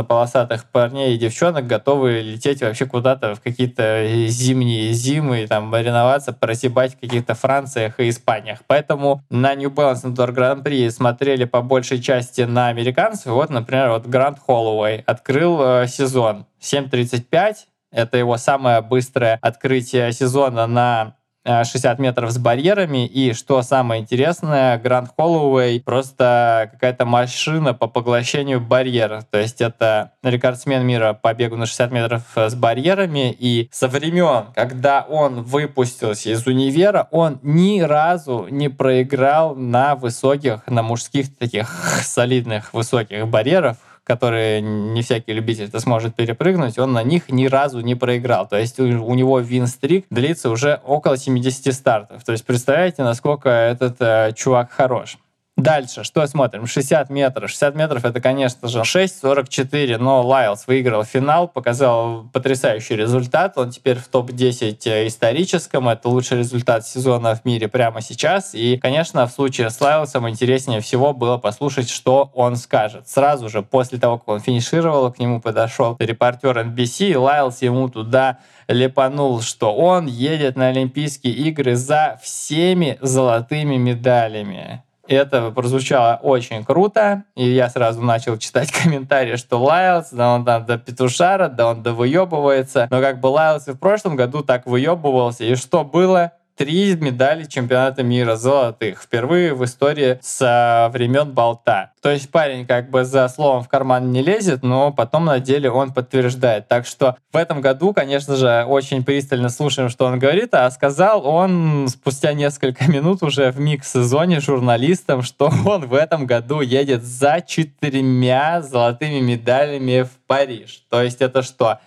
звездно-полосатых парней и девчонок готовы лететь вообще куда-то в какие-то зимние зимы, там, мариноваться, просибать в каких-то Франциях и Испаниях. Поэтому на New Balance Indoor Grand Prix смотрели по большей части на американцев. Вот, например, вот Грант Холлоуэй открыл э, сезон 7.35. Это его самое быстрое открытие сезона на 60 метров с барьерами. И что самое интересное, Гранд Холлоуэй просто какая-то машина по поглощению барьеров. То есть это рекордсмен мира по бегу на 60 метров с барьерами. И со времен, когда он выпустился из универа, он ни разу не проиграл на высоких, на мужских таких *laughs* солидных высоких барьерах которые не всякий любитель это сможет перепрыгнуть, он на них ни разу не проиграл. То есть у, него win streak длится уже около 70 стартов. То есть представляете, насколько этот э, чувак хорош. Дальше, что смотрим? 60 метров. 60 метров это, конечно же, 6.44, но Лайлс выиграл финал, показал потрясающий результат. Он теперь в топ-10 э, историческом. Это лучший результат сезона в мире прямо сейчас. И, конечно, в случае с Лайлсом интереснее всего было послушать, что он скажет. Сразу же после того, как он финишировал, к нему подошел репортер NBC, и Лайлс ему туда лепанул, что он едет на Олимпийские игры за всеми золотыми медалями. Это прозвучало очень круто, и я сразу начал читать *laughs* комментарии, что Лайлс, да он там до петушара, да он довыебывается. Но как бы Лайлс и в прошлом году так выебывался, и что было? Три медали чемпионата мира золотых. Впервые в истории со времен болта. То есть парень как бы за словом в карман не лезет, но потом на деле он подтверждает. Так что в этом году, конечно же, очень пристально слушаем, что он говорит, а сказал он спустя несколько минут уже в микс-сезоне журналистам, что он в этом году едет за четырьмя золотыми медалями в Париж. То есть это что?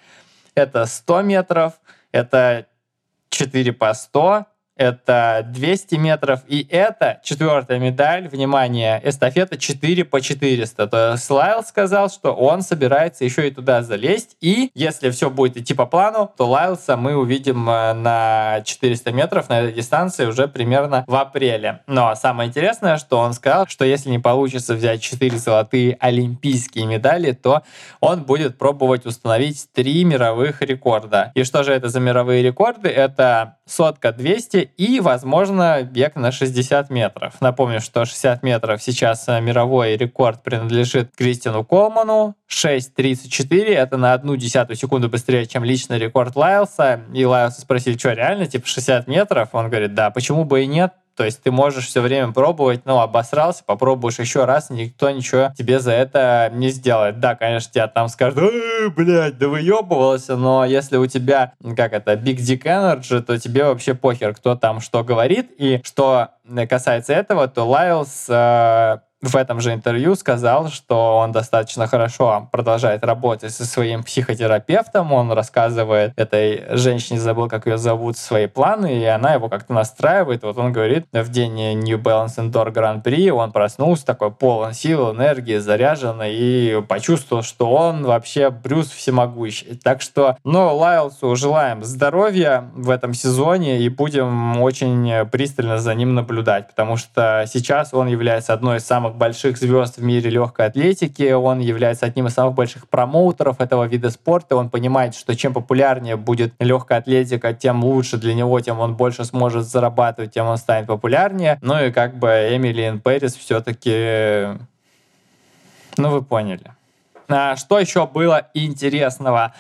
Это 100 метров, это 4 по 100, это 200 метров, и это четвертая медаль, внимание, эстафета 4 по 400. То есть Лайл сказал, что он собирается еще и туда залезть, и если все будет идти по плану, то Лайлса мы увидим э, на 400 метров на этой дистанции уже примерно в апреле. Но самое интересное, что он сказал, что если не получится взять 4 золотые олимпийские медали, то он будет пробовать установить 3 мировых рекорда. И что же это за мировые рекорды? Это сотка 200 и, возможно, бег на 60 метров. Напомню, что 60 метров сейчас э, мировой рекорд принадлежит Кристину Колману. 6.34 — это на одну десятую секунду быстрее, чем личный рекорд Лайлса. И Лайлса спросили, что, реально, типа 60 метров? Он говорит, да, почему бы и нет? То есть ты можешь все время пробовать, ну, обосрался, попробуешь еще раз, никто ничего тебе за это не сделает. Да, конечно, тебя там скажут, э, блядь, да выебывался, но если у тебя, как это, Big Dick Energy, то тебе вообще похер, кто там что говорит. И что касается этого, то Лайлс э, в этом же интервью сказал, что он достаточно хорошо продолжает работать со своим психотерапевтом. Он рассказывает этой женщине, забыл, как ее зовут, свои планы, и она его как-то настраивает. Вот он говорит, в день New Balance Indoor Grand Prix он проснулся такой полон сил, энергии, заряженный, и почувствовал, что он вообще Брюс всемогущий. Так что, ну, Лайлсу желаем здоровья в этом сезоне, и будем очень пристально за ним наблюдать, потому что сейчас он является одной из самых самых больших звезд в мире легкой атлетики, он является одним из самых больших промоутеров этого вида спорта, он понимает, что чем популярнее будет легкая атлетика, тем лучше для него, тем он больше сможет зарабатывать, тем он станет популярнее. Ну и как бы Эмилиан Пэрис все-таки... Ну вы поняли. А что еще было интересного?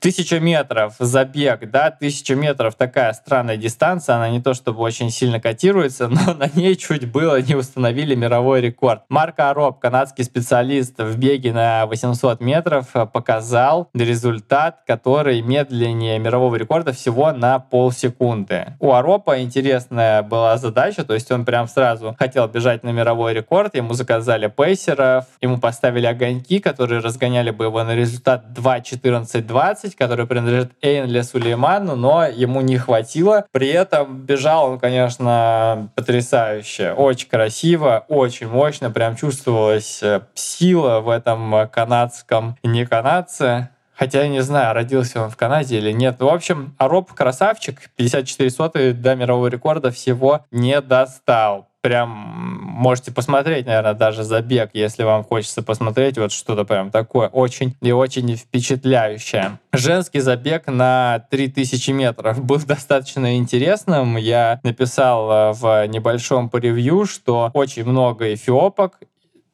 Тысяча метров забег, да, тысяча метров такая странная дистанция, она не то чтобы очень сильно котируется, *laughs* но на ней чуть было не установили мировой рекорд. Марк Ароб, канадский специалист в беге на 800 метров, показал результат, который медленнее мирового рекорда всего на полсекунды. У Аропа интересная была задача, то есть он прям сразу хотел бежать на мировой рекорд, ему заказали пейсеров, ему поставили огоньки, которые разгоняли бы его на результат 2.14.20, который принадлежит Эйнле Сулейману, но ему не хватило. При этом бежал он, конечно, потрясающе, очень красиво, очень мощно, прям чувствовалась э, сила в этом канадском не канадце. Хотя я не знаю, родился он в Канаде или нет. В общем, Ароб красавчик, 54 сотые до мирового рекорда всего не достал прям можете посмотреть, наверное, даже забег, если вам хочется посмотреть вот что-то прям такое очень и очень впечатляющее. Женский забег на 3000 метров был *laughs* достаточно интересным. Я написал э, в небольшом превью, что очень много эфиопок,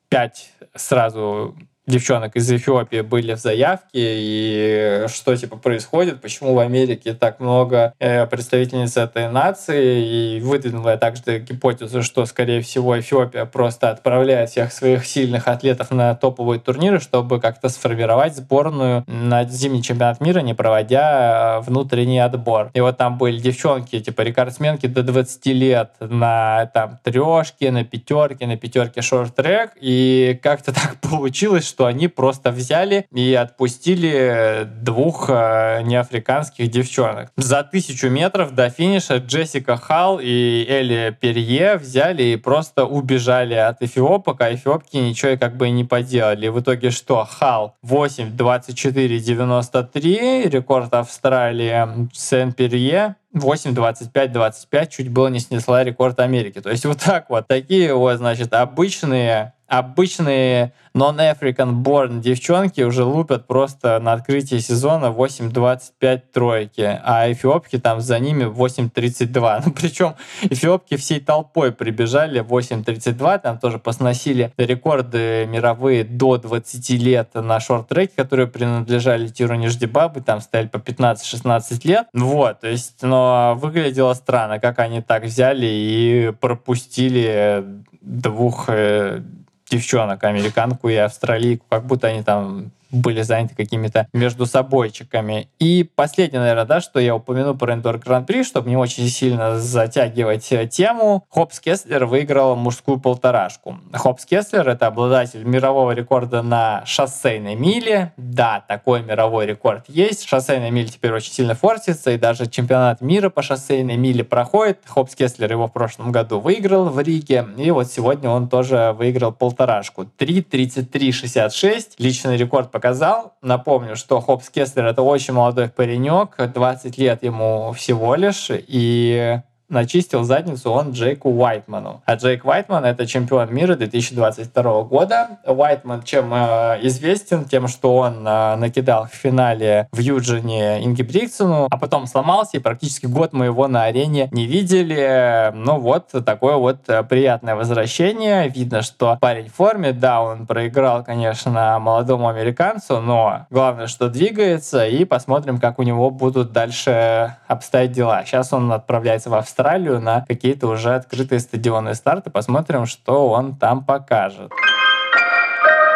5 сразу девчонок из Эфиопии были в заявке, и что типа происходит, почему в Америке так много э, представительниц этой нации, и выдвинула я также гипотезу, что, скорее всего, Эфиопия просто отправляет всех своих сильных атлетов на топовые турниры, чтобы как-то сформировать сборную на зимний чемпионат мира, не проводя э, внутренний отбор. И вот там были девчонки, типа рекордсменки до 20 лет на там трешке, на пятерке, на пятерке шорт-трек, и как-то *laughs* так получилось, что они просто взяли и отпустили двух э, неафриканских девчонок. За тысячу метров до финиша Джессика Халл и Элли Перье взяли и просто убежали от эфиопок, а эфиопки ничего как бы и не поделали. В итоге что? Халл 8, 24, 93, рекорд Австралии Сен Перье 8, 25, 25 чуть было не снесла рекорд Америки. То есть вот так вот. Такие вот, значит, обычные обычные non-African born девчонки уже лупят просто на открытии сезона 8.25 тройки, а эфиопки там за ними 8.32. Ну, причем эфиопки всей толпой прибежали 8.32, там тоже посносили рекорды мировые до 20 лет на шорт-треке, которые принадлежали Тиру Ниждебабы, там стояли по 15-16 лет. Вот, то есть, но выглядело странно, как они так взяли и пропустили двух э, девчонок, американку и австралийку, как будто они там были заняты какими-то между собойчиками. И последнее, наверное, да, что я упомяну про Индор Гран-при, чтобы не очень сильно затягивать э, тему. Хопс Кеслер выиграл мужскую полторашку. Хопс Кеслер — это обладатель мирового рекорда на шоссейной миле. Да, такой мировой рекорд есть. Шоссейная миля теперь очень сильно форсится, и даже чемпионат мира по шоссейной миле проходит. Хопс Кеслер его в прошлом году выиграл в Риге, и вот сегодня он тоже выиграл полторашку. 3.33.66, личный рекорд по показал. Напомню, что Хопс Кеслер это очень молодой паренек, 20 лет ему всего лишь, и начистил задницу он Джейку Уайтману. А Джейк Уайтман — это чемпион мира 2022 года. Уайтман чем э, известен? Тем, что он э, накидал в финале в Юджине Инги Бриксону, а потом сломался, и практически год мы его на арене не видели. Ну вот, такое вот э, приятное возвращение. Видно, что парень в форме. Да, он проиграл, конечно, молодому американцу, но главное, что двигается, и посмотрим, как у него будут дальше обстоять дела. Сейчас он отправляется в Австралию Австралию на какие-то уже открытые стадионные старты. Посмотрим, что он там покажет.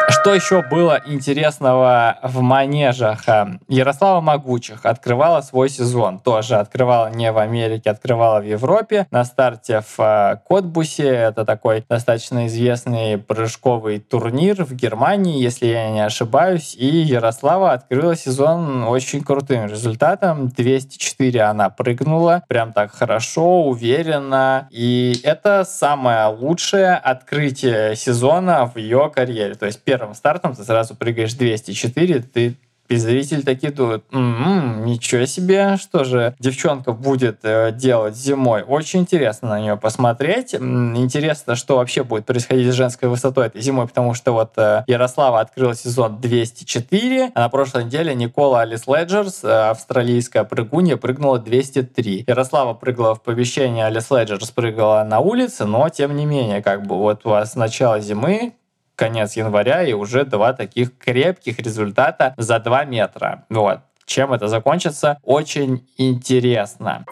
Что еще было интересного в манежах? Эм, Ярослава Могучих открывала свой сезон. Тоже открывала не в Америке, открывала в Европе. На старте в э, Котбусе. Это такой достаточно известный прыжковый турнир в Германии, если я не ошибаюсь. И Ярослава открыла сезон очень крутым результатом. 204 она прыгнула. Прям так хорошо, уверенно. И это самое лучшее открытие сезона в ее карьере. То есть первым стартом ты сразу прыгаешь 204, ты и зрители такие думают, м-м, ничего себе, что же девчонка будет э, делать зимой. Очень интересно на нее посмотреть. Интересно, что вообще будет происходить с женской высотой этой зимой, потому что вот э, Ярослава открыла сезон 204, а на прошлой неделе Никола Алис Леджерс, э, австралийская прыгунья, прыгнула 203. Ярослава прыгала в помещении, Алис Леджерс прыгала на улице, но тем не менее, как бы вот у вас начало зимы, конец января, и уже два таких крепких результата за 2 метра. Вот. Чем это закончится, очень интересно.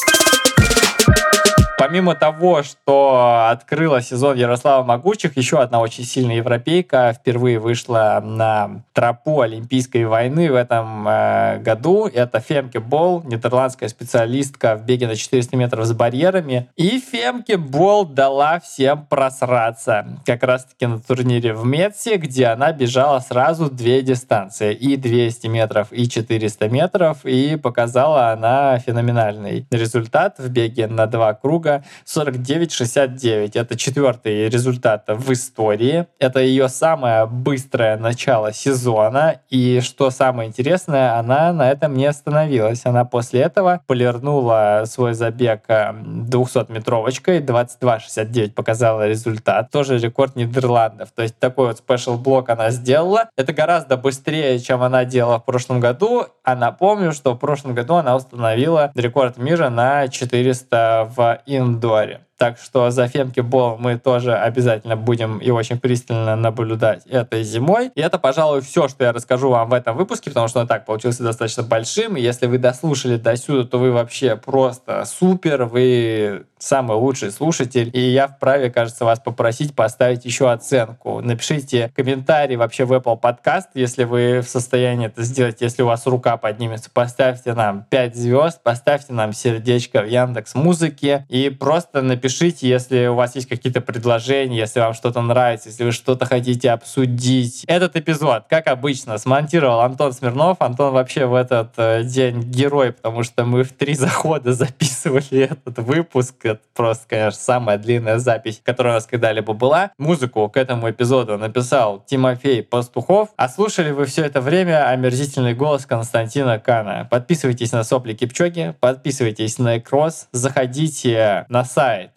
Помимо того, что открыла сезон Ярослава Могучих, еще одна очень сильная европейка впервые вышла на тропу Олимпийской войны в этом э, году. Это Фемке Бол, нидерландская специалистка в беге на 400 метров с барьерами. И Фемке Бол дала всем просраться. Как раз-таки на турнире в Метсе, где она бежала сразу две дистанции. И 200 метров, и 400 метров. И показала она феноменальный результат в беге на два круга круга 49-69. Это четвертый результат в истории. Это ее самое быстрое начало сезона. И что самое интересное, она на этом не остановилась. Она после этого полирнула свой забег 200-метровочкой. Эм, 22-69 показала результат. Тоже рекорд Нидерландов. То есть такой вот спешл блок она сделала. Это гораздо быстрее, чем она делала в прошлом году. А напомню, что в прошлом году она установила рекорд мира на 400 в индоре. Так что за Фемки Бол мы тоже обязательно будем и очень пристально наблюдать этой зимой. И это, пожалуй, все, что я расскажу вам в этом выпуске, потому что он так получился достаточно большим. И если вы дослушали до сюда, то вы вообще просто супер, вы самый лучший слушатель. И я вправе, кажется, вас попросить поставить еще оценку. Напишите комментарий вообще в Apple Podcast, если вы в состоянии это сделать, если у вас рука поднимется. Поставьте нам 5 звезд, поставьте нам сердечко в Яндекс Музыке и просто напишите, если у вас есть какие-то предложения, если вам что-то нравится, если вы что-то хотите обсудить. Этот эпизод, как обычно, смонтировал Антон Смирнов. Антон вообще в этот э, день герой, потому что мы в три *laughs* захода записывали этот выпуск это просто, конечно, самая длинная запись, которая у нас когда-либо была. Музыку к этому эпизоду написал Тимофей Пастухов. А слушали вы все это время омерзительный голос Константина Кана. Подписывайтесь на Сопли Кипчоги, подписывайтесь на Экрос, заходите на сайт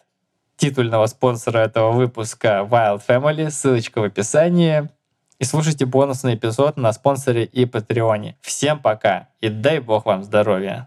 титульного спонсора этого выпуска Wild Family, ссылочка в описании. И слушайте бонусный эпизод на спонсоре и Патреоне. Всем пока и дай бог вам здоровья.